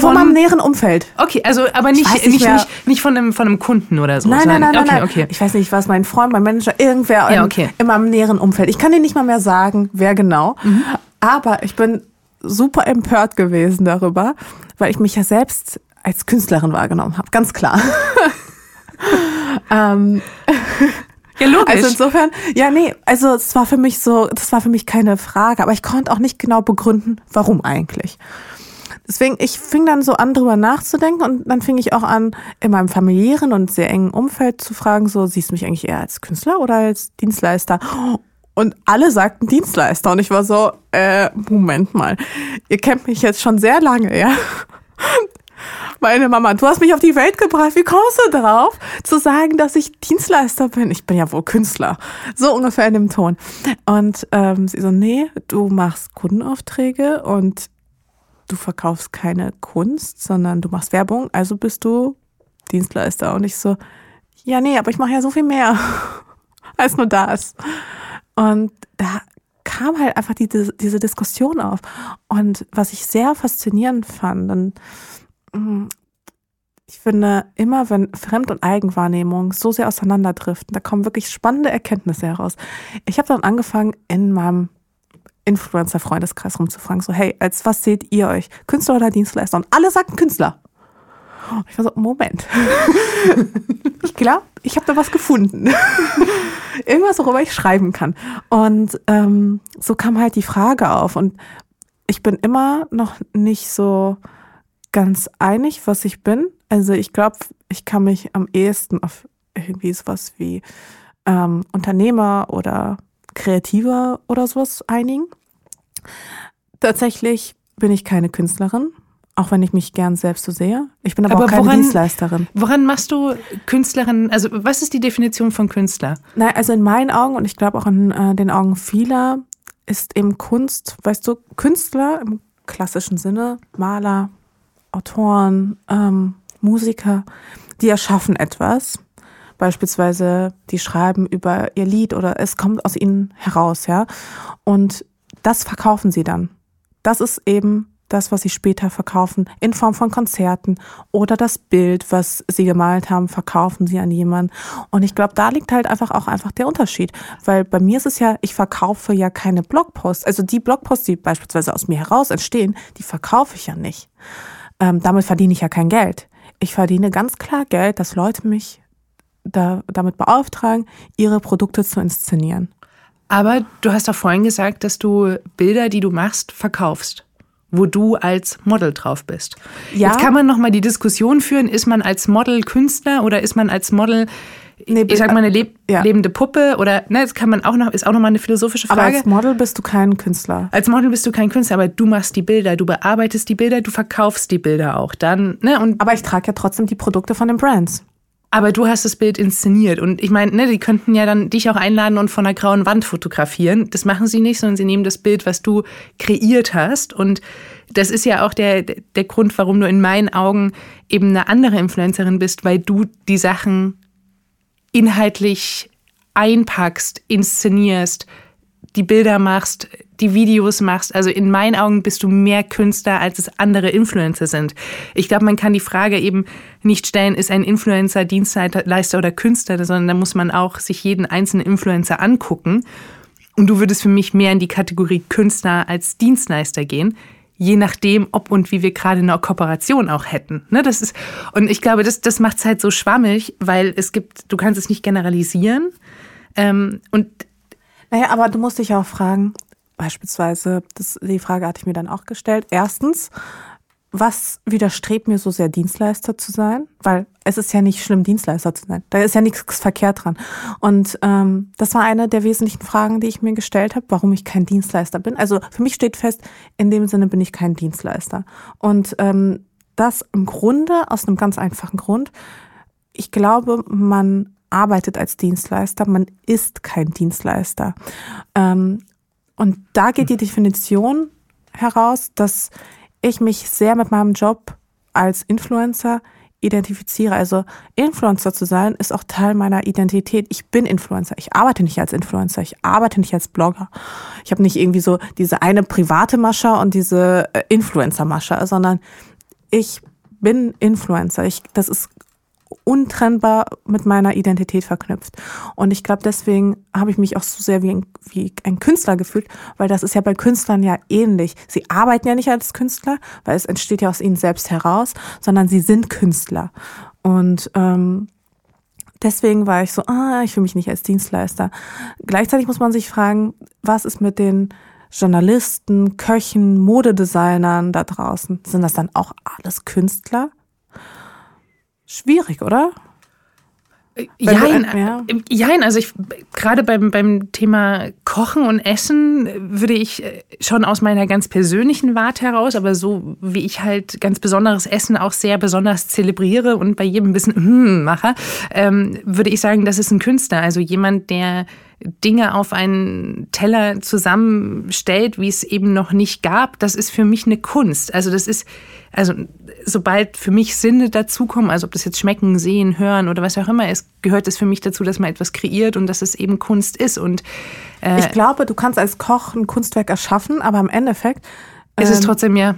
von meinem näheren Umfeld. Okay, also aber nicht, nicht, nicht, nicht, nicht, von, einem, von einem Kunden oder so. Nein, nein, nein, okay, nein, okay. Ich weiß nicht, was mein Freund, mein Manager, irgendwer ja, okay. in, in meinem näheren Umfeld. Ich kann dir nicht mal mehr sagen, wer genau. Mhm. Aber ich bin super empört gewesen darüber, weil ich mich ja selbst als Künstlerin wahrgenommen habe, ganz klar. ähm, ja, logisch. Also insofern, ja, nee, also es war für mich so, das war für mich keine Frage, aber ich konnte auch nicht genau begründen, warum eigentlich. Deswegen, ich fing dann so an, drüber nachzudenken und dann fing ich auch an, in meinem familiären und sehr engen Umfeld zu fragen, so, siehst du mich eigentlich eher als Künstler oder als Dienstleister? Und alle sagten Dienstleister und ich war so, äh, Moment mal, ihr kennt mich jetzt schon sehr lange, ja? Meine Mama, du hast mich auf die Welt gebracht. Wie kommst du drauf, zu sagen, dass ich Dienstleister bin? Ich bin ja wohl Künstler. So ungefähr in dem Ton. Und ähm, sie so, nee, du machst Kundenaufträge und du verkaufst keine Kunst, sondern du machst Werbung, also bist du Dienstleister. Und ich so, ja, nee, aber ich mache ja so viel mehr als nur das. Und da kam halt einfach die, diese Diskussion auf. Und was ich sehr faszinierend fand, und mm, ich finde, immer wenn Fremd- und Eigenwahrnehmung so sehr auseinanderdriften, da kommen wirklich spannende Erkenntnisse heraus. Ich habe dann angefangen, in meinem Influencer-Freundeskreis rumzufragen, so, hey, als was seht ihr euch? Künstler oder Dienstleister? Und alle sagten Künstler. Und ich war so, Moment. ich glaube, ich habe da was gefunden. Irgendwas, worüber ich schreiben kann. Und ähm, so kam halt die Frage auf. Und ich bin immer noch nicht so ganz einig, was ich bin. Also ich glaube, ich kann mich am ehesten auf irgendwie sowas wie ähm, Unternehmer oder Kreativer oder sowas einigen. Tatsächlich bin ich keine Künstlerin, auch wenn ich mich gern selbst so sehe. Ich bin aber, aber auch keine woran, Dienstleisterin. Woran machst du Künstlerin? Also was ist die Definition von Künstler? Nein, also in meinen Augen und ich glaube auch in äh, den Augen vieler ist eben Kunst, weißt du, Künstler im klassischen Sinne, Maler, Autoren, ähm, Musiker, die erschaffen etwas Beispielsweise, die schreiben über ihr Lied oder es kommt aus ihnen heraus, ja. Und das verkaufen sie dann. Das ist eben das, was sie später verkaufen, in Form von Konzerten oder das Bild, was sie gemalt haben, verkaufen sie an jemanden. Und ich glaube, da liegt halt einfach auch einfach der Unterschied. Weil bei mir ist es ja, ich verkaufe ja keine Blogposts. Also die Blogposts, die beispielsweise aus mir heraus entstehen, die verkaufe ich ja nicht. Ähm, damit verdiene ich ja kein Geld. Ich verdiene ganz klar Geld, dass Leute mich da, damit beauftragen, ihre Produkte zu inszenieren. Aber du hast doch vorhin gesagt, dass du Bilder, die du machst, verkaufst wo du als Model drauf bist. Ja. Jetzt kann man noch mal die Diskussion führen, ist man als Model Künstler oder ist man als Model nee, ich sag mal eine leb ja. lebende Puppe oder ne, das kann man auch noch ist auch noch mal eine philosophische Frage. Aber als Model bist du kein Künstler. Als Model bist du kein Künstler, aber du machst die Bilder, du bearbeitest die Bilder, du verkaufst die Bilder auch dann, ne? Und aber ich trage ja trotzdem die Produkte von den Brands. Aber du hast das Bild inszeniert. Und ich meine, ne, die könnten ja dann dich auch einladen und von einer grauen Wand fotografieren. Das machen sie nicht, sondern sie nehmen das Bild, was du kreiert hast. Und das ist ja auch der, der Grund, warum du in meinen Augen eben eine andere Influencerin bist, weil du die Sachen inhaltlich einpackst, inszenierst, die Bilder machst, die Videos machst. Also in meinen Augen bist du mehr Künstler, als es andere Influencer sind. Ich glaube, man kann die Frage eben nicht stellen, ist ein Influencer Dienstleister oder Künstler, sondern da muss man auch sich jeden einzelnen Influencer angucken. Und du würdest für mich mehr in die Kategorie Künstler als Dienstleister gehen je nachdem, ob und wie wir gerade eine Kooperation auch hätten. Ne, das ist, und ich glaube, das, das macht es halt so schwammig, weil es gibt, du kannst es nicht generalisieren. Ähm, und naja, aber du musst dich auch fragen, beispielsweise, das, die Frage hatte ich mir dann auch gestellt. Erstens, was widerstrebt mir so sehr, Dienstleister zu sein? Weil es ist ja nicht schlimm, Dienstleister zu sein. Da ist ja nichts verkehrt dran. Und ähm, das war eine der wesentlichen Fragen, die ich mir gestellt habe, warum ich kein Dienstleister bin. Also für mich steht fest, in dem Sinne bin ich kein Dienstleister. Und ähm, das im Grunde aus einem ganz einfachen Grund. Ich glaube, man arbeitet als Dienstleister, man ist kein Dienstleister. Ähm, und da geht die Definition heraus, dass ich mich sehr mit meinem Job als Influencer identifiziere. Also Influencer zu sein, ist auch Teil meiner Identität. Ich bin Influencer. Ich arbeite nicht als Influencer. Ich arbeite nicht als Blogger. Ich habe nicht irgendwie so diese eine private Mascha und diese äh, Influencer-Mascha, sondern ich bin Influencer. Ich, das ist untrennbar mit meiner Identität verknüpft. Und ich glaube, deswegen habe ich mich auch so sehr wie ein, wie ein Künstler gefühlt, weil das ist ja bei Künstlern ja ähnlich. Sie arbeiten ja nicht als Künstler, weil es entsteht ja aus ihnen selbst heraus, sondern sie sind Künstler. Und ähm, deswegen war ich so, ah, ich fühle mich nicht als Dienstleister. Gleichzeitig muss man sich fragen, was ist mit den Journalisten, Köchen, Modedesignern da draußen? Sind das dann auch alles Künstler? Schwierig, oder? Jein, ja. jein, also ich gerade beim, beim Thema Kochen und Essen würde ich äh, schon aus meiner ganz persönlichen Warte heraus, aber so wie ich halt ganz besonderes Essen auch sehr besonders zelebriere und bei jedem ein bisschen hm, mache, ähm, würde ich sagen, das ist ein Künstler. Also jemand, der Dinge auf einen Teller zusammenstellt, wie es eben noch nicht gab, das ist für mich eine Kunst. Also das ist, also sobald für mich Sinne dazukommen, also ob das jetzt schmecken, sehen, hören oder was auch immer ist, gehört es für mich dazu, dass man etwas kreiert und dass es eben Kunst ist. Und äh, ich glaube, du kannst als Koch ein Kunstwerk erschaffen, aber im Endeffekt ist es ähm, trotzdem ja.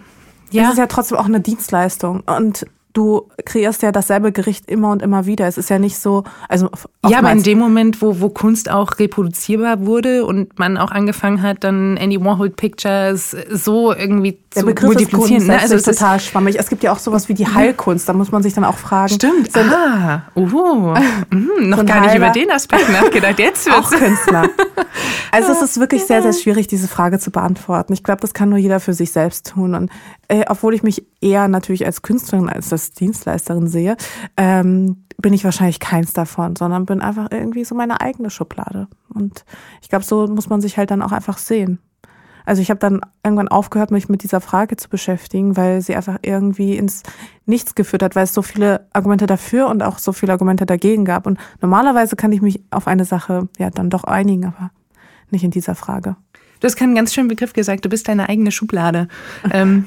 Ja. Es ist ja trotzdem auch eine Dienstleistung. Und du kreierst ja dasselbe Gericht immer und immer wieder. Es ist ja nicht so, also ja, aber in dem Moment, wo, wo Kunst auch reproduzierbar wurde und man auch angefangen hat, dann Andy Warhol Pictures so irgendwie Der zu Begriff multiplizieren. Ist ne? also ist total schwammig. Es gibt ja auch sowas wie die Heilkunst. Da muss man sich dann auch fragen. Stimmt. Sind, ah, uh, mm, noch gar nicht über den Aspekt nachgedacht. Jetzt wird's. Auch Künstler. Also es ist wirklich sehr, sehr schwierig, diese Frage zu beantworten. Ich glaube, das kann nur jeder für sich selbst tun. Und äh, obwohl ich mich eher natürlich als Künstlerin als als Dienstleisterin sehe, ähm, bin ich wahrscheinlich keins davon, sondern bin einfach irgendwie so meine eigene Schublade. Und ich glaube, so muss man sich halt dann auch einfach sehen. Also ich habe dann irgendwann aufgehört, mich mit dieser Frage zu beschäftigen, weil sie einfach irgendwie ins Nichts geführt hat, weil es so viele Argumente dafür und auch so viele Argumente dagegen gab. Und normalerweise kann ich mich auf eine Sache ja dann doch einigen, aber nicht in dieser Frage. Du hast keinen ganz schönen Begriff gesagt, du bist deine eigene Schublade. Ähm,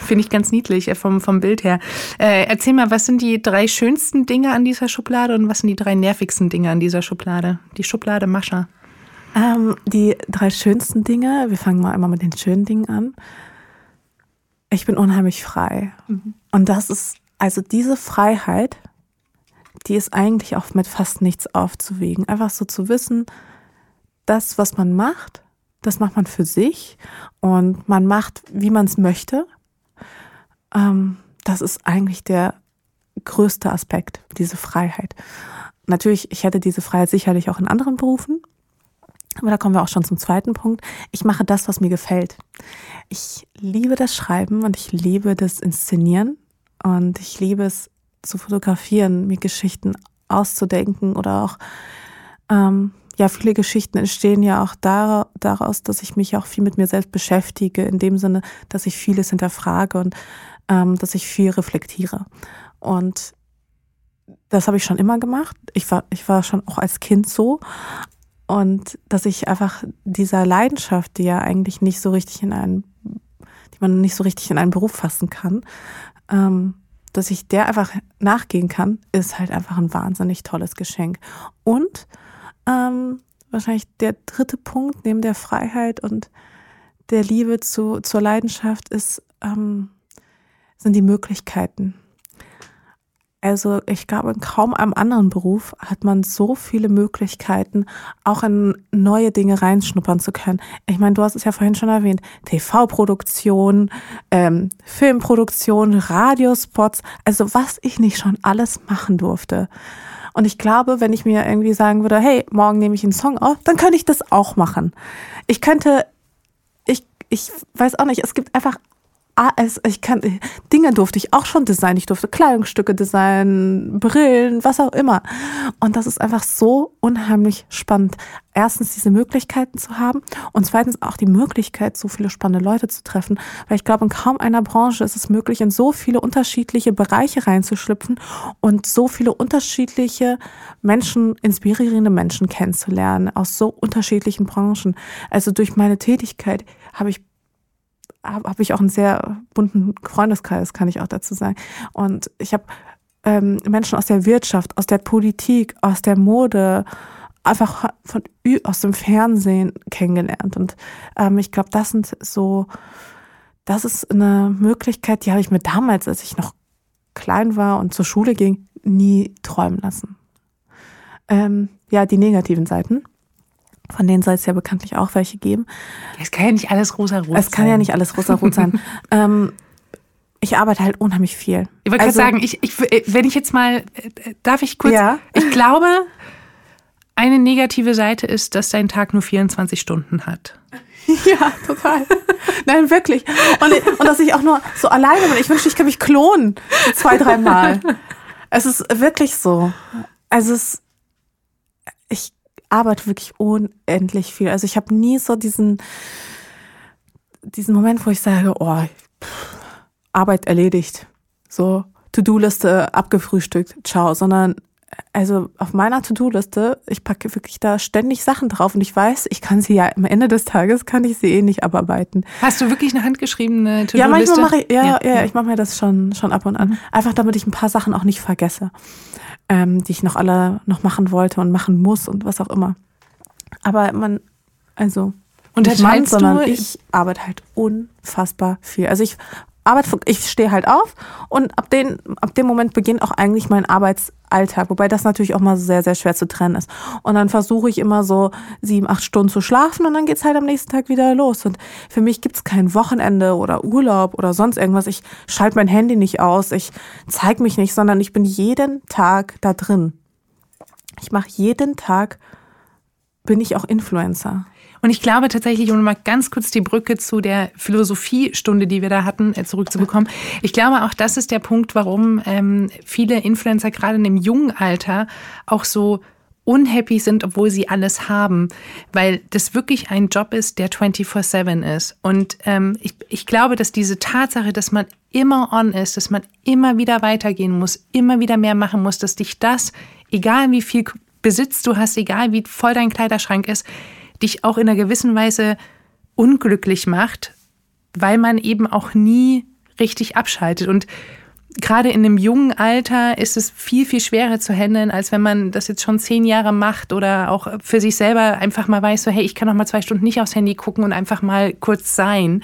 Finde ich ganz niedlich äh, vom, vom Bild her. Äh, erzähl mal, was sind die drei schönsten Dinge an dieser Schublade und was sind die drei nervigsten Dinge an dieser Schublade? Die Schublade Mascha. Ähm, die drei schönsten Dinge, wir fangen mal einmal mit den schönen Dingen an. Ich bin unheimlich frei. Mhm. Und das ist, also diese Freiheit, die ist eigentlich auch mit fast nichts aufzuwiegen. Einfach so zu wissen, das, was man macht, das macht man für sich und man macht, wie man es möchte. Ähm, das ist eigentlich der größte Aspekt, diese Freiheit. Natürlich, ich hätte diese Freiheit sicherlich auch in anderen Berufen. Aber da kommen wir auch schon zum zweiten Punkt. Ich mache das, was mir gefällt. Ich liebe das Schreiben und ich liebe das Inszenieren und ich liebe es zu fotografieren, mir Geschichten auszudenken oder auch ähm, ja, viele Geschichten entstehen ja auch daraus, dass ich mich auch viel mit mir selbst beschäftige, in dem Sinne, dass ich vieles hinterfrage und ähm, dass ich viel reflektiere. Und das habe ich schon immer gemacht. Ich war, ich war schon auch als Kind so. Und dass ich einfach dieser Leidenschaft, die ja eigentlich nicht so richtig in einen, die man nicht so richtig in einen Beruf fassen kann, ähm, dass ich der einfach nachgehen kann, ist halt einfach ein wahnsinnig tolles Geschenk. Und ähm, wahrscheinlich der dritte Punkt neben der Freiheit und der Liebe zu, zur Leidenschaft ist, ähm, sind die Möglichkeiten. Also ich glaube, in kaum einem anderen Beruf hat man so viele Möglichkeiten, auch in neue Dinge reinschnuppern zu können. Ich meine, du hast es ja vorhin schon erwähnt, TV-Produktion, ähm, Filmproduktion, Radiospots, also was ich nicht schon alles machen durfte. Und ich glaube, wenn ich mir irgendwie sagen würde, hey, morgen nehme ich einen Song auf, dann könnte ich das auch machen. Ich könnte, ich, ich weiß auch nicht, es gibt einfach es, ich kann, Dinge durfte ich auch schon designen. Ich durfte Kleidungsstücke designen, Brillen, was auch immer. Und das ist einfach so unheimlich spannend. Erstens diese Möglichkeiten zu haben und zweitens auch die Möglichkeit, so viele spannende Leute zu treffen. Weil ich glaube, in kaum einer Branche ist es möglich, in so viele unterschiedliche Bereiche reinzuschlüpfen und so viele unterschiedliche Menschen, inspirierende Menschen kennenzulernen aus so unterschiedlichen Branchen. Also durch meine Tätigkeit habe ich habe hab ich auch einen sehr bunten Freundeskreis, kann ich auch dazu sagen. Und ich habe ähm, Menschen aus der Wirtschaft, aus der Politik, aus der Mode, einfach von aus dem Fernsehen kennengelernt. Und ähm, ich glaube, das sind so, das ist eine Möglichkeit, die habe ich mir damals, als ich noch klein war und zur Schule ging, nie träumen lassen. Ähm, ja, die negativen Seiten. Von denen soll es ja bekanntlich auch welche geben. Es kann ja nicht alles rosa-rot sein. Es kann ja nicht alles rosa-rot sein. ähm, ich arbeite halt unheimlich viel. Ich wollte also, gerade sagen, ich, ich, wenn ich jetzt mal, äh, darf ich kurz, ja. ich glaube, eine negative Seite ist, dass dein Tag nur 24 Stunden hat. Ja, total. Nein, wirklich. Und, und dass ich auch nur so alleine bin. Ich wünschte, ich kann mich klonen. Zwei, dreimal. Es ist wirklich so. Also es, arbeite wirklich unendlich viel. Also ich habe nie so diesen, diesen Moment, wo ich sage, oh, pff, Arbeit erledigt. So, To-Do-Liste abgefrühstückt, ciao, sondern also auf meiner To-Do-Liste, ich packe wirklich da ständig Sachen drauf und ich weiß, ich kann sie ja am Ende des Tages kann ich sie eh nicht abarbeiten. Hast du wirklich eine handgeschriebene To-Do-Liste? Ja, manchmal mache ich, ja, ja, ja, ich mache mir das schon, schon ab und an. Einfach damit ich ein paar Sachen auch nicht vergesse, ähm, die ich noch alle noch machen wollte und machen muss und was auch immer. Aber man, also und nicht Mann, sondern ich arbeite halt unfassbar viel. Also ich Arbeit, ich stehe halt auf und ab, den, ab dem Moment beginnt auch eigentlich mein Arbeitsalltag, wobei das natürlich auch mal sehr, sehr schwer zu trennen ist. Und dann versuche ich immer so sieben, acht Stunden zu schlafen und dann geht's halt am nächsten Tag wieder los. Und für mich gibt's kein Wochenende oder Urlaub oder sonst irgendwas. Ich schalte mein Handy nicht aus, ich zeige mich nicht, sondern ich bin jeden Tag da drin. Ich mache jeden Tag, bin ich auch Influencer. Und ich glaube tatsächlich, um mal ganz kurz die Brücke zu der Philosophiestunde, die wir da hatten, äh, zurückzubekommen. Ich glaube, auch das ist der Punkt, warum ähm, viele Influencer gerade in dem jungen Alter auch so unhappy sind, obwohl sie alles haben, weil das wirklich ein Job ist, der 24/7 ist. Und ähm, ich, ich glaube, dass diese Tatsache, dass man immer on ist, dass man immer wieder weitergehen muss, immer wieder mehr machen muss, dass dich das, egal wie viel Besitz du hast, egal wie voll dein Kleiderschrank ist, dich auch in einer gewissen Weise unglücklich macht, weil man eben auch nie richtig abschaltet. Und gerade in einem jungen Alter ist es viel, viel schwerer zu handeln, als wenn man das jetzt schon zehn Jahre macht oder auch für sich selber einfach mal weiß, so hey, ich kann noch mal zwei Stunden nicht aufs Handy gucken und einfach mal kurz sein.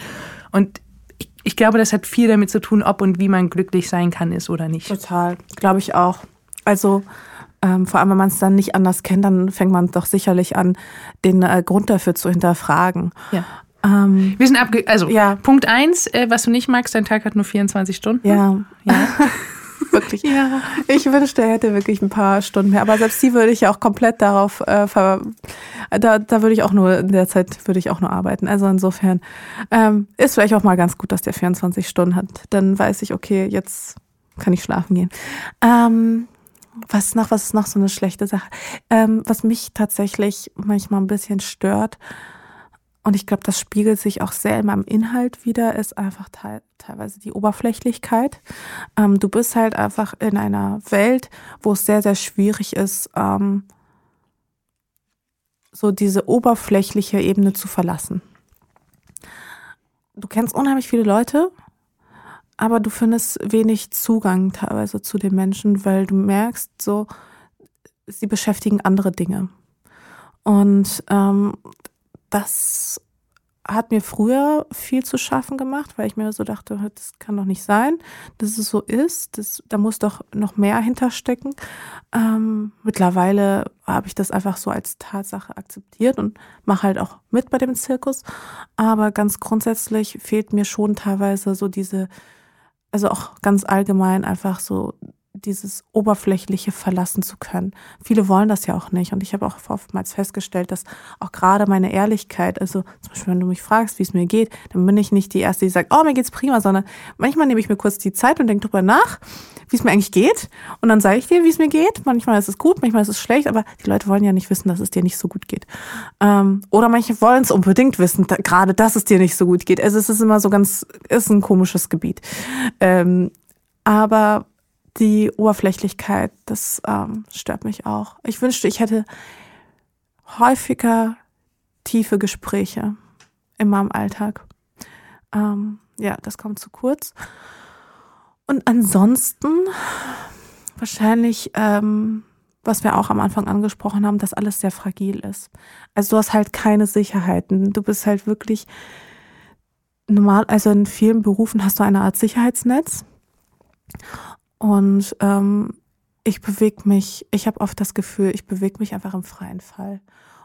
Und ich, ich glaube, das hat viel damit zu tun, ob und wie man glücklich sein kann, ist oder nicht. Total, glaube ich auch. Also ähm, vor allem, wenn man es dann nicht anders kennt, dann fängt man doch sicherlich an, den äh, Grund dafür zu hinterfragen. Ja. Ähm, Wir sind abge also ja. Punkt eins, äh, was du nicht magst, dein Tag hat nur 24 Stunden. Ja. Ja. wirklich. Ja. Ich wünschte, er hätte wirklich ein paar Stunden mehr. Aber selbst die würde ich ja auch komplett darauf äh, ver da, da würde ich auch nur, in der Zeit würde ich auch nur arbeiten. Also insofern ähm, ist vielleicht auch mal ganz gut, dass der 24 Stunden hat. Dann weiß ich, okay, jetzt kann ich schlafen gehen. Ähm, was noch, was ist noch so eine schlechte Sache? Ähm, was mich tatsächlich manchmal ein bisschen stört, und ich glaube, das spiegelt sich auch sehr in meinem Inhalt wieder, ist einfach te teilweise die Oberflächlichkeit. Ähm, du bist halt einfach in einer Welt, wo es sehr, sehr schwierig ist, ähm, so diese oberflächliche Ebene zu verlassen. Du kennst unheimlich viele Leute, aber du findest wenig Zugang teilweise zu den Menschen, weil du merkst, so, sie beschäftigen andere Dinge. Und ähm, das hat mir früher viel zu schaffen gemacht, weil ich mir so dachte, das kann doch nicht sein, dass es so ist. Das, da muss doch noch mehr hinterstecken. Ähm, mittlerweile habe ich das einfach so als Tatsache akzeptiert und mache halt auch mit bei dem Zirkus. Aber ganz grundsätzlich fehlt mir schon teilweise so diese also auch ganz allgemein einfach so dieses Oberflächliche verlassen zu können. Viele wollen das ja auch nicht. Und ich habe auch oftmals festgestellt, dass auch gerade meine Ehrlichkeit, also zum Beispiel, wenn du mich fragst, wie es mir geht, dann bin ich nicht die Erste, die sagt, oh, mir geht's prima, sondern manchmal nehme ich mir kurz die Zeit und denke drüber nach, wie es mir eigentlich geht. Und dann sage ich dir, wie es mir geht. Manchmal ist es gut, manchmal ist es schlecht, aber die Leute wollen ja nicht wissen, dass es dir nicht so gut geht. Ähm, oder manche wollen es unbedingt wissen, da, gerade dass es dir nicht so gut geht. Also es ist immer so ganz, ist ein komisches Gebiet. Ähm, aber die Oberflächlichkeit, das ähm, stört mich auch. Ich wünschte, ich hätte häufiger tiefe Gespräche in meinem Alltag. Ähm, ja, das kommt zu kurz. Und ansonsten wahrscheinlich, ähm, was wir auch am Anfang angesprochen haben, dass alles sehr fragil ist. Also du hast halt keine Sicherheiten. Du bist halt wirklich normal, also in vielen Berufen hast du eine Art Sicherheitsnetz. Und ähm, ich bewege mich, ich habe oft das Gefühl, ich bewege mich einfach im freien Fall.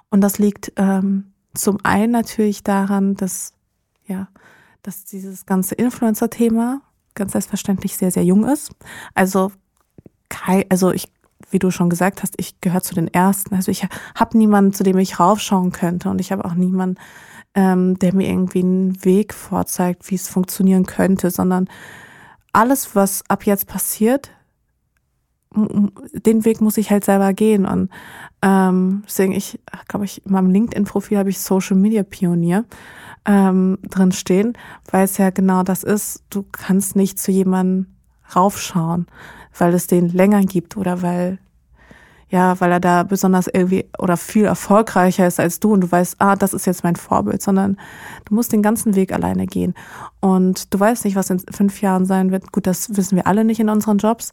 Und das liegt ähm, zum einen natürlich daran, dass, ja, dass dieses ganze Influencer-Thema ganz selbstverständlich sehr, sehr jung ist. Also, also ich, wie du schon gesagt hast, ich gehöre zu den Ersten. Also ich habe niemanden, zu dem ich raufschauen könnte und ich habe auch niemanden, ähm, der mir irgendwie einen Weg vorzeigt, wie es funktionieren könnte, sondern alles, was ab jetzt passiert, den Weg muss ich halt selber gehen. Und ähm, deswegen, ich glaube ich, in meinem LinkedIn-Profil habe ich Social Media Pionier ähm, drin stehen, weil es ja genau das ist. Du kannst nicht zu jemandem raufschauen, weil es den länger gibt oder weil ja, weil er da besonders irgendwie oder viel erfolgreicher ist als du und du weißt, ah, das ist jetzt mein Vorbild, sondern du musst den ganzen Weg alleine gehen. Und du weißt nicht, was in fünf Jahren sein wird. Gut, das wissen wir alle nicht in unseren Jobs.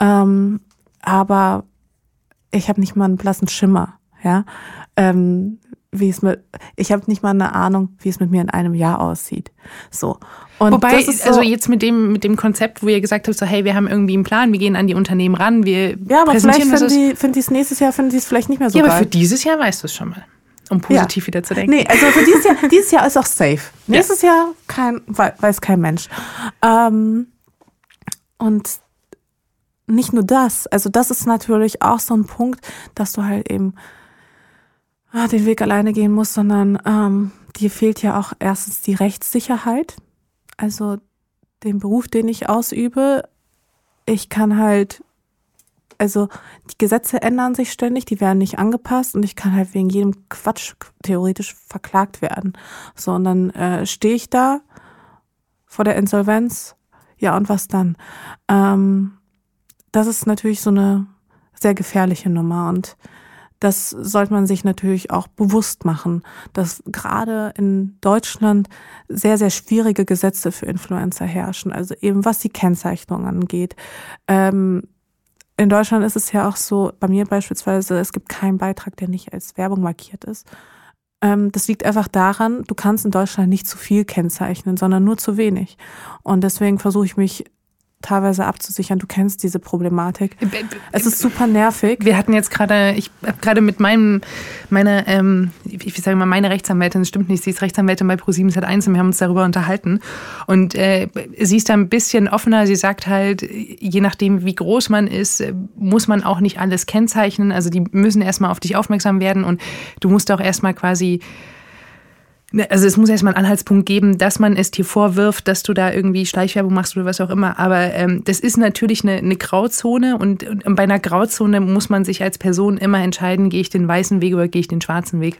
Ähm, aber ich habe nicht mal einen blassen Schimmer, ja. Ähm, wie es mit, ich habe nicht mal eine Ahnung, wie es mit mir in einem Jahr aussieht. So. Und Wobei, so, also jetzt mit dem, mit dem Konzept, wo ihr gesagt habt, so, hey, wir haben irgendwie einen Plan, wir gehen an die Unternehmen ran, wir Ja, aber vielleicht finden die, es nächstes Jahr, finden die es vielleicht nicht mehr so Ja, geil. aber für dieses Jahr weißt du es schon mal. Um positiv ja. wieder zu denken. Nee, also für dieses Jahr, dieses Jahr ist auch safe. Nächstes ja. Jahr kein, weiß kein Mensch. Ähm, und nicht nur das, also das ist natürlich auch so ein Punkt, dass du halt eben den Weg alleine gehen muss, sondern ähm, dir fehlt ja auch erstens die Rechtssicherheit. Also den Beruf, den ich ausübe, ich kann halt, also die Gesetze ändern sich ständig, die werden nicht angepasst und ich kann halt wegen jedem Quatsch theoretisch verklagt werden. So, und dann äh, stehe ich da vor der Insolvenz. Ja, und was dann? Ähm, das ist natürlich so eine sehr gefährliche Nummer und das sollte man sich natürlich auch bewusst machen, dass gerade in Deutschland sehr, sehr schwierige Gesetze für Influencer herrschen. Also eben was die Kennzeichnung angeht. Ähm, in Deutschland ist es ja auch so, bei mir beispielsweise, es gibt keinen Beitrag, der nicht als Werbung markiert ist. Ähm, das liegt einfach daran, du kannst in Deutschland nicht zu viel kennzeichnen, sondern nur zu wenig. Und deswegen versuche ich mich teilweise abzusichern. Du kennst diese Problematik. Es ist super nervig. Wir hatten jetzt gerade, ich habe gerade mit meinem, meiner, ähm, ich sage mal, meine Rechtsanwältin, das stimmt nicht, sie ist Rechtsanwältin bei Pro7 Sat1 und wir haben uns darüber unterhalten. Und äh, sie ist da ein bisschen offener. Sie sagt halt, je nachdem, wie groß man ist, muss man auch nicht alles kennzeichnen. Also die müssen erstmal auf dich aufmerksam werden und du musst auch erstmal quasi also es muss erstmal einen Anhaltspunkt geben, dass man es dir vorwirft, dass du da irgendwie Schleichwerbung machst oder was auch immer. Aber ähm, das ist natürlich eine, eine Grauzone und, und bei einer Grauzone muss man sich als Person immer entscheiden, gehe ich den weißen Weg oder gehe ich den schwarzen Weg.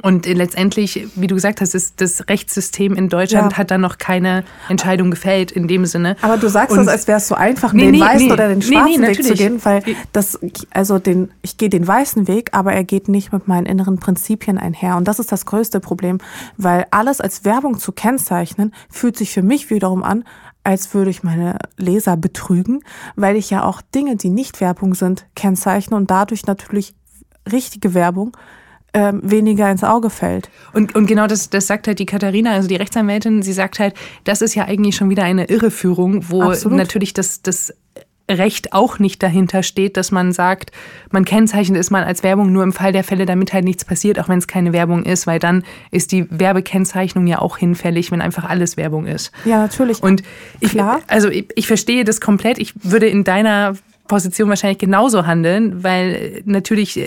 Und letztendlich, wie du gesagt hast, ist das Rechtssystem in Deutschland ja. hat da noch keine Entscheidung gefällt in dem Sinne. Aber du sagst und das, als wäre es so einfach, nee, den nee, weißen nee, oder den schwarzen Weg zu gehen, weil das, also den, ich gehe den weißen Weg, aber er geht nicht mit meinen inneren Prinzipien einher. Und das ist das größte Problem, weil alles als Werbung zu kennzeichnen, fühlt sich für mich wiederum an, als würde ich meine Leser betrügen, weil ich ja auch Dinge, die nicht Werbung sind, kennzeichne und dadurch natürlich richtige Werbung ähm, weniger ins Auge fällt. Und, und genau das, das sagt halt die Katharina, also die Rechtsanwältin, sie sagt halt, das ist ja eigentlich schon wieder eine Irreführung, wo Absolut. natürlich das, das Recht auch nicht dahinter steht, dass man sagt, man kennzeichnet es mal als Werbung nur im Fall der Fälle, damit halt nichts passiert, auch wenn es keine Werbung ist, weil dann ist die Werbekennzeichnung ja auch hinfällig, wenn einfach alles Werbung ist. Ja, natürlich. Und ich, Klar. also ich, ich verstehe das komplett. Ich würde in deiner Position wahrscheinlich genauso handeln, weil natürlich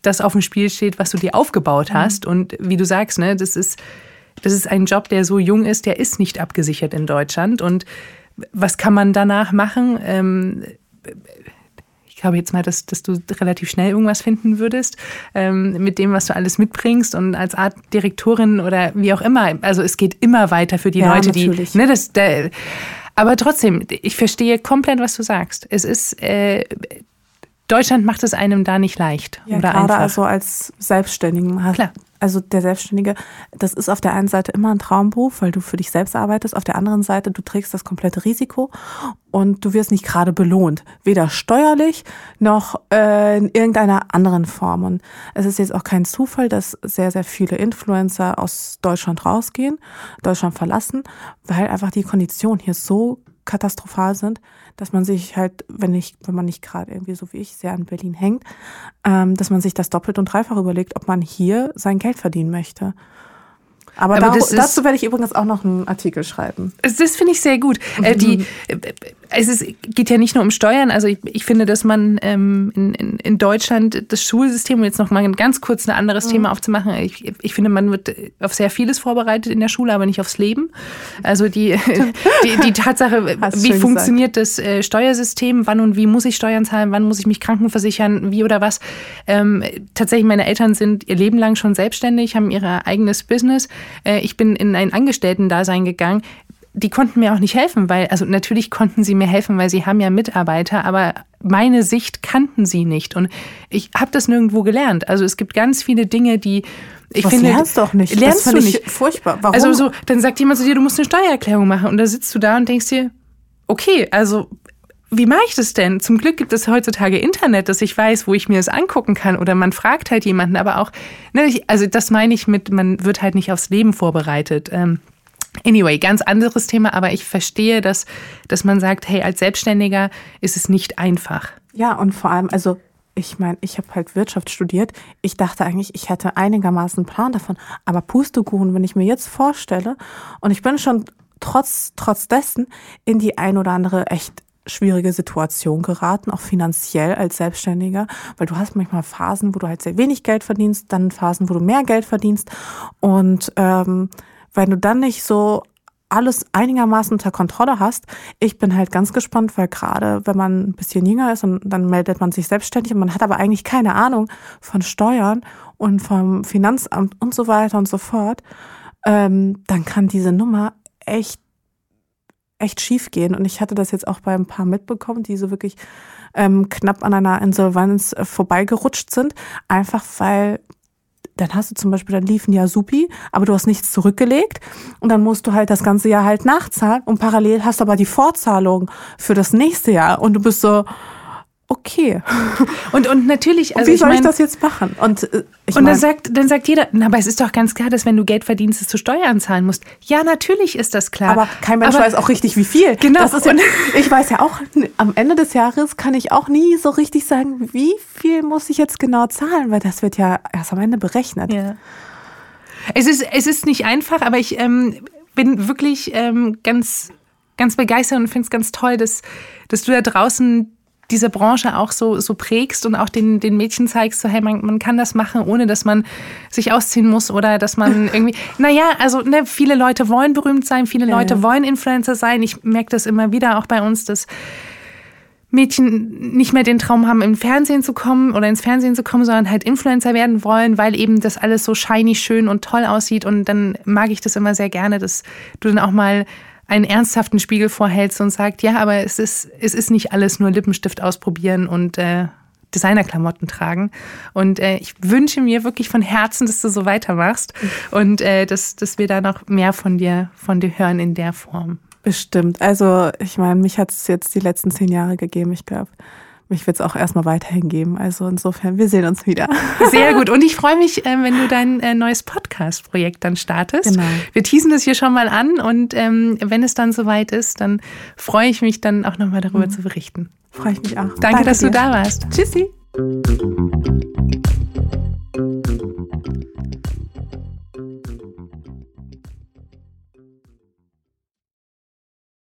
das auf dem Spiel steht, was du dir aufgebaut mhm. hast. Mhm. Und wie du sagst, ne, das ist, das ist ein Job, der so jung ist, der ist nicht abgesichert in Deutschland. Und was kann man danach machen? Ähm, ich glaube jetzt mal, dass, dass du relativ schnell irgendwas finden würdest ähm, mit dem, was du alles mitbringst und als Art Direktorin oder wie auch immer. Also es geht immer weiter für die ja, Leute, natürlich. die. Ne, das, da, aber trotzdem, ich verstehe komplett, was du sagst. Es ist äh, Deutschland macht es einem da nicht leicht. Ja, oder gerade einfach. also als Selbstständigen. Klar. Also der Selbstständige, das ist auf der einen Seite immer ein Traumberuf, weil du für dich selbst arbeitest. Auf der anderen Seite, du trägst das komplette Risiko und du wirst nicht gerade belohnt. Weder steuerlich noch äh, in irgendeiner anderen Form. Und es ist jetzt auch kein Zufall, dass sehr, sehr viele Influencer aus Deutschland rausgehen, Deutschland verlassen, weil einfach die Konditionen hier so katastrophal sind, dass man sich halt, wenn ich, wenn man nicht gerade irgendwie so wie ich sehr an Berlin hängt, ähm, dass man sich das doppelt und dreifach überlegt, ob man hier sein Geld verdienen möchte. Aber, Aber da, dazu werde ich übrigens auch noch einen Artikel schreiben. Das, finde ich sehr gut. Mhm. Äh, die, äh, es ist, geht ja nicht nur um Steuern. Also ich, ich finde, dass man ähm, in, in, in Deutschland das Schulsystem, um jetzt noch mal ganz kurz ein anderes mhm. Thema aufzumachen, ich, ich finde, man wird auf sehr vieles vorbereitet in der Schule, aber nicht aufs Leben. Also die, die, die Tatsache, wie funktioniert gesagt. das äh, Steuersystem, wann und wie muss ich Steuern zahlen, wann muss ich mich krankenversichern, wie oder was. Ähm, tatsächlich, meine Eltern sind ihr Leben lang schon selbstständig, haben ihr eigenes Business. Äh, ich bin in ein Angestellten-Dasein gegangen die konnten mir auch nicht helfen, weil, also natürlich konnten sie mir helfen, weil sie haben ja Mitarbeiter, aber meine Sicht kannten sie nicht. Und ich habe das nirgendwo gelernt. Also es gibt ganz viele Dinge, die ich Was finde. lernst du auch nicht. Lernst das du nicht. Furchtbar. Warum? Also so, dann sagt jemand zu dir, du musst eine Steuererklärung machen. Und da sitzt du da und denkst dir, okay, also wie mache ich das denn? Zum Glück gibt es heutzutage Internet, dass ich weiß, wo ich mir das angucken kann. Oder man fragt halt jemanden, aber auch, ne, also das meine ich mit, man wird halt nicht aufs Leben vorbereitet. Ähm, Anyway, ganz anderes Thema, aber ich verstehe, dass, dass man sagt, hey, als Selbstständiger ist es nicht einfach. Ja, und vor allem, also ich meine, ich habe halt Wirtschaft studiert. Ich dachte eigentlich, ich hätte einigermaßen einen Plan davon. Aber Pustekuchen, wenn ich mir jetzt vorstelle, und ich bin schon trotz, trotz dessen in die ein oder andere echt schwierige Situation geraten, auch finanziell als Selbstständiger, weil du hast manchmal Phasen, wo du halt sehr wenig Geld verdienst, dann Phasen, wo du mehr Geld verdienst. Und ähm, wenn du dann nicht so alles einigermaßen unter Kontrolle hast. Ich bin halt ganz gespannt, weil gerade wenn man ein bisschen jünger ist und dann meldet man sich selbstständig und man hat aber eigentlich keine Ahnung von Steuern und vom Finanzamt und so weiter und so fort, ähm, dann kann diese Nummer echt echt schief gehen. Und ich hatte das jetzt auch bei ein paar mitbekommen, die so wirklich ähm, knapp an einer Insolvenz äh, vorbeigerutscht sind, einfach weil dann hast du zum Beispiel, dann lief ein Jahr supi, aber du hast nichts zurückgelegt. Und dann musst du halt das ganze Jahr halt nachzahlen. Und parallel hast du aber die Vorzahlung für das nächste Jahr. Und du bist so, okay. Und, und natürlich, also. Und wie soll ich, mein, ich das jetzt machen? Und, äh, und dann sagt, dann sagt jeder, na, aber es ist doch ganz klar, dass wenn du Geld verdienst, dass du Steuern zahlen musst. Ja, natürlich ist das klar. Aber kein Mensch aber, weiß auch richtig, wie viel. Genau. Das ist ja, ich weiß ja auch, am Ende des Jahres kann ich auch nie so richtig sagen, wie viel muss ich jetzt genau zahlen, weil das wird ja erst am Ende berechnet. Ja. Es ist, es ist nicht einfach, aber ich ähm, bin wirklich ähm, ganz, ganz begeistert und finde es ganz toll, dass, dass du da draußen diese Branche auch so, so prägst und auch den, den Mädchen zeigst, so hey, man, man kann das machen, ohne dass man sich ausziehen muss oder dass man irgendwie, naja, also ne, viele Leute wollen berühmt sein, viele ja, Leute ja. wollen Influencer sein. Ich merke das immer wieder auch bei uns, dass Mädchen nicht mehr den Traum haben, im Fernsehen zu kommen oder ins Fernsehen zu kommen, sondern halt Influencer werden wollen, weil eben das alles so shiny, schön und toll aussieht. Und dann mag ich das immer sehr gerne, dass du dann auch mal einen ernsthaften Spiegel vorhältst und sagt, ja, aber es ist, es ist nicht alles nur Lippenstift ausprobieren und äh, Designerklamotten tragen. Und äh, ich wünsche mir wirklich von Herzen, dass du so weitermachst und äh, dass, dass wir da noch mehr von dir, von dir hören in der Form. Bestimmt. Also ich meine, mich hat es jetzt die letzten zehn Jahre gegeben. Ich glaube, mich wird es auch erstmal weiterhin geben. Also insofern, wir sehen uns wieder. Sehr gut. Und ich freue mich, äh, wenn du dein äh, neues Podcast-Projekt dann startest. Genau. Wir teasen das hier schon mal an und ähm, wenn es dann soweit ist, dann freue ich mich dann auch nochmal darüber mhm. zu berichten. Freue ich mich auch. Danke, Danke dass dir. du da warst. Tschüssi.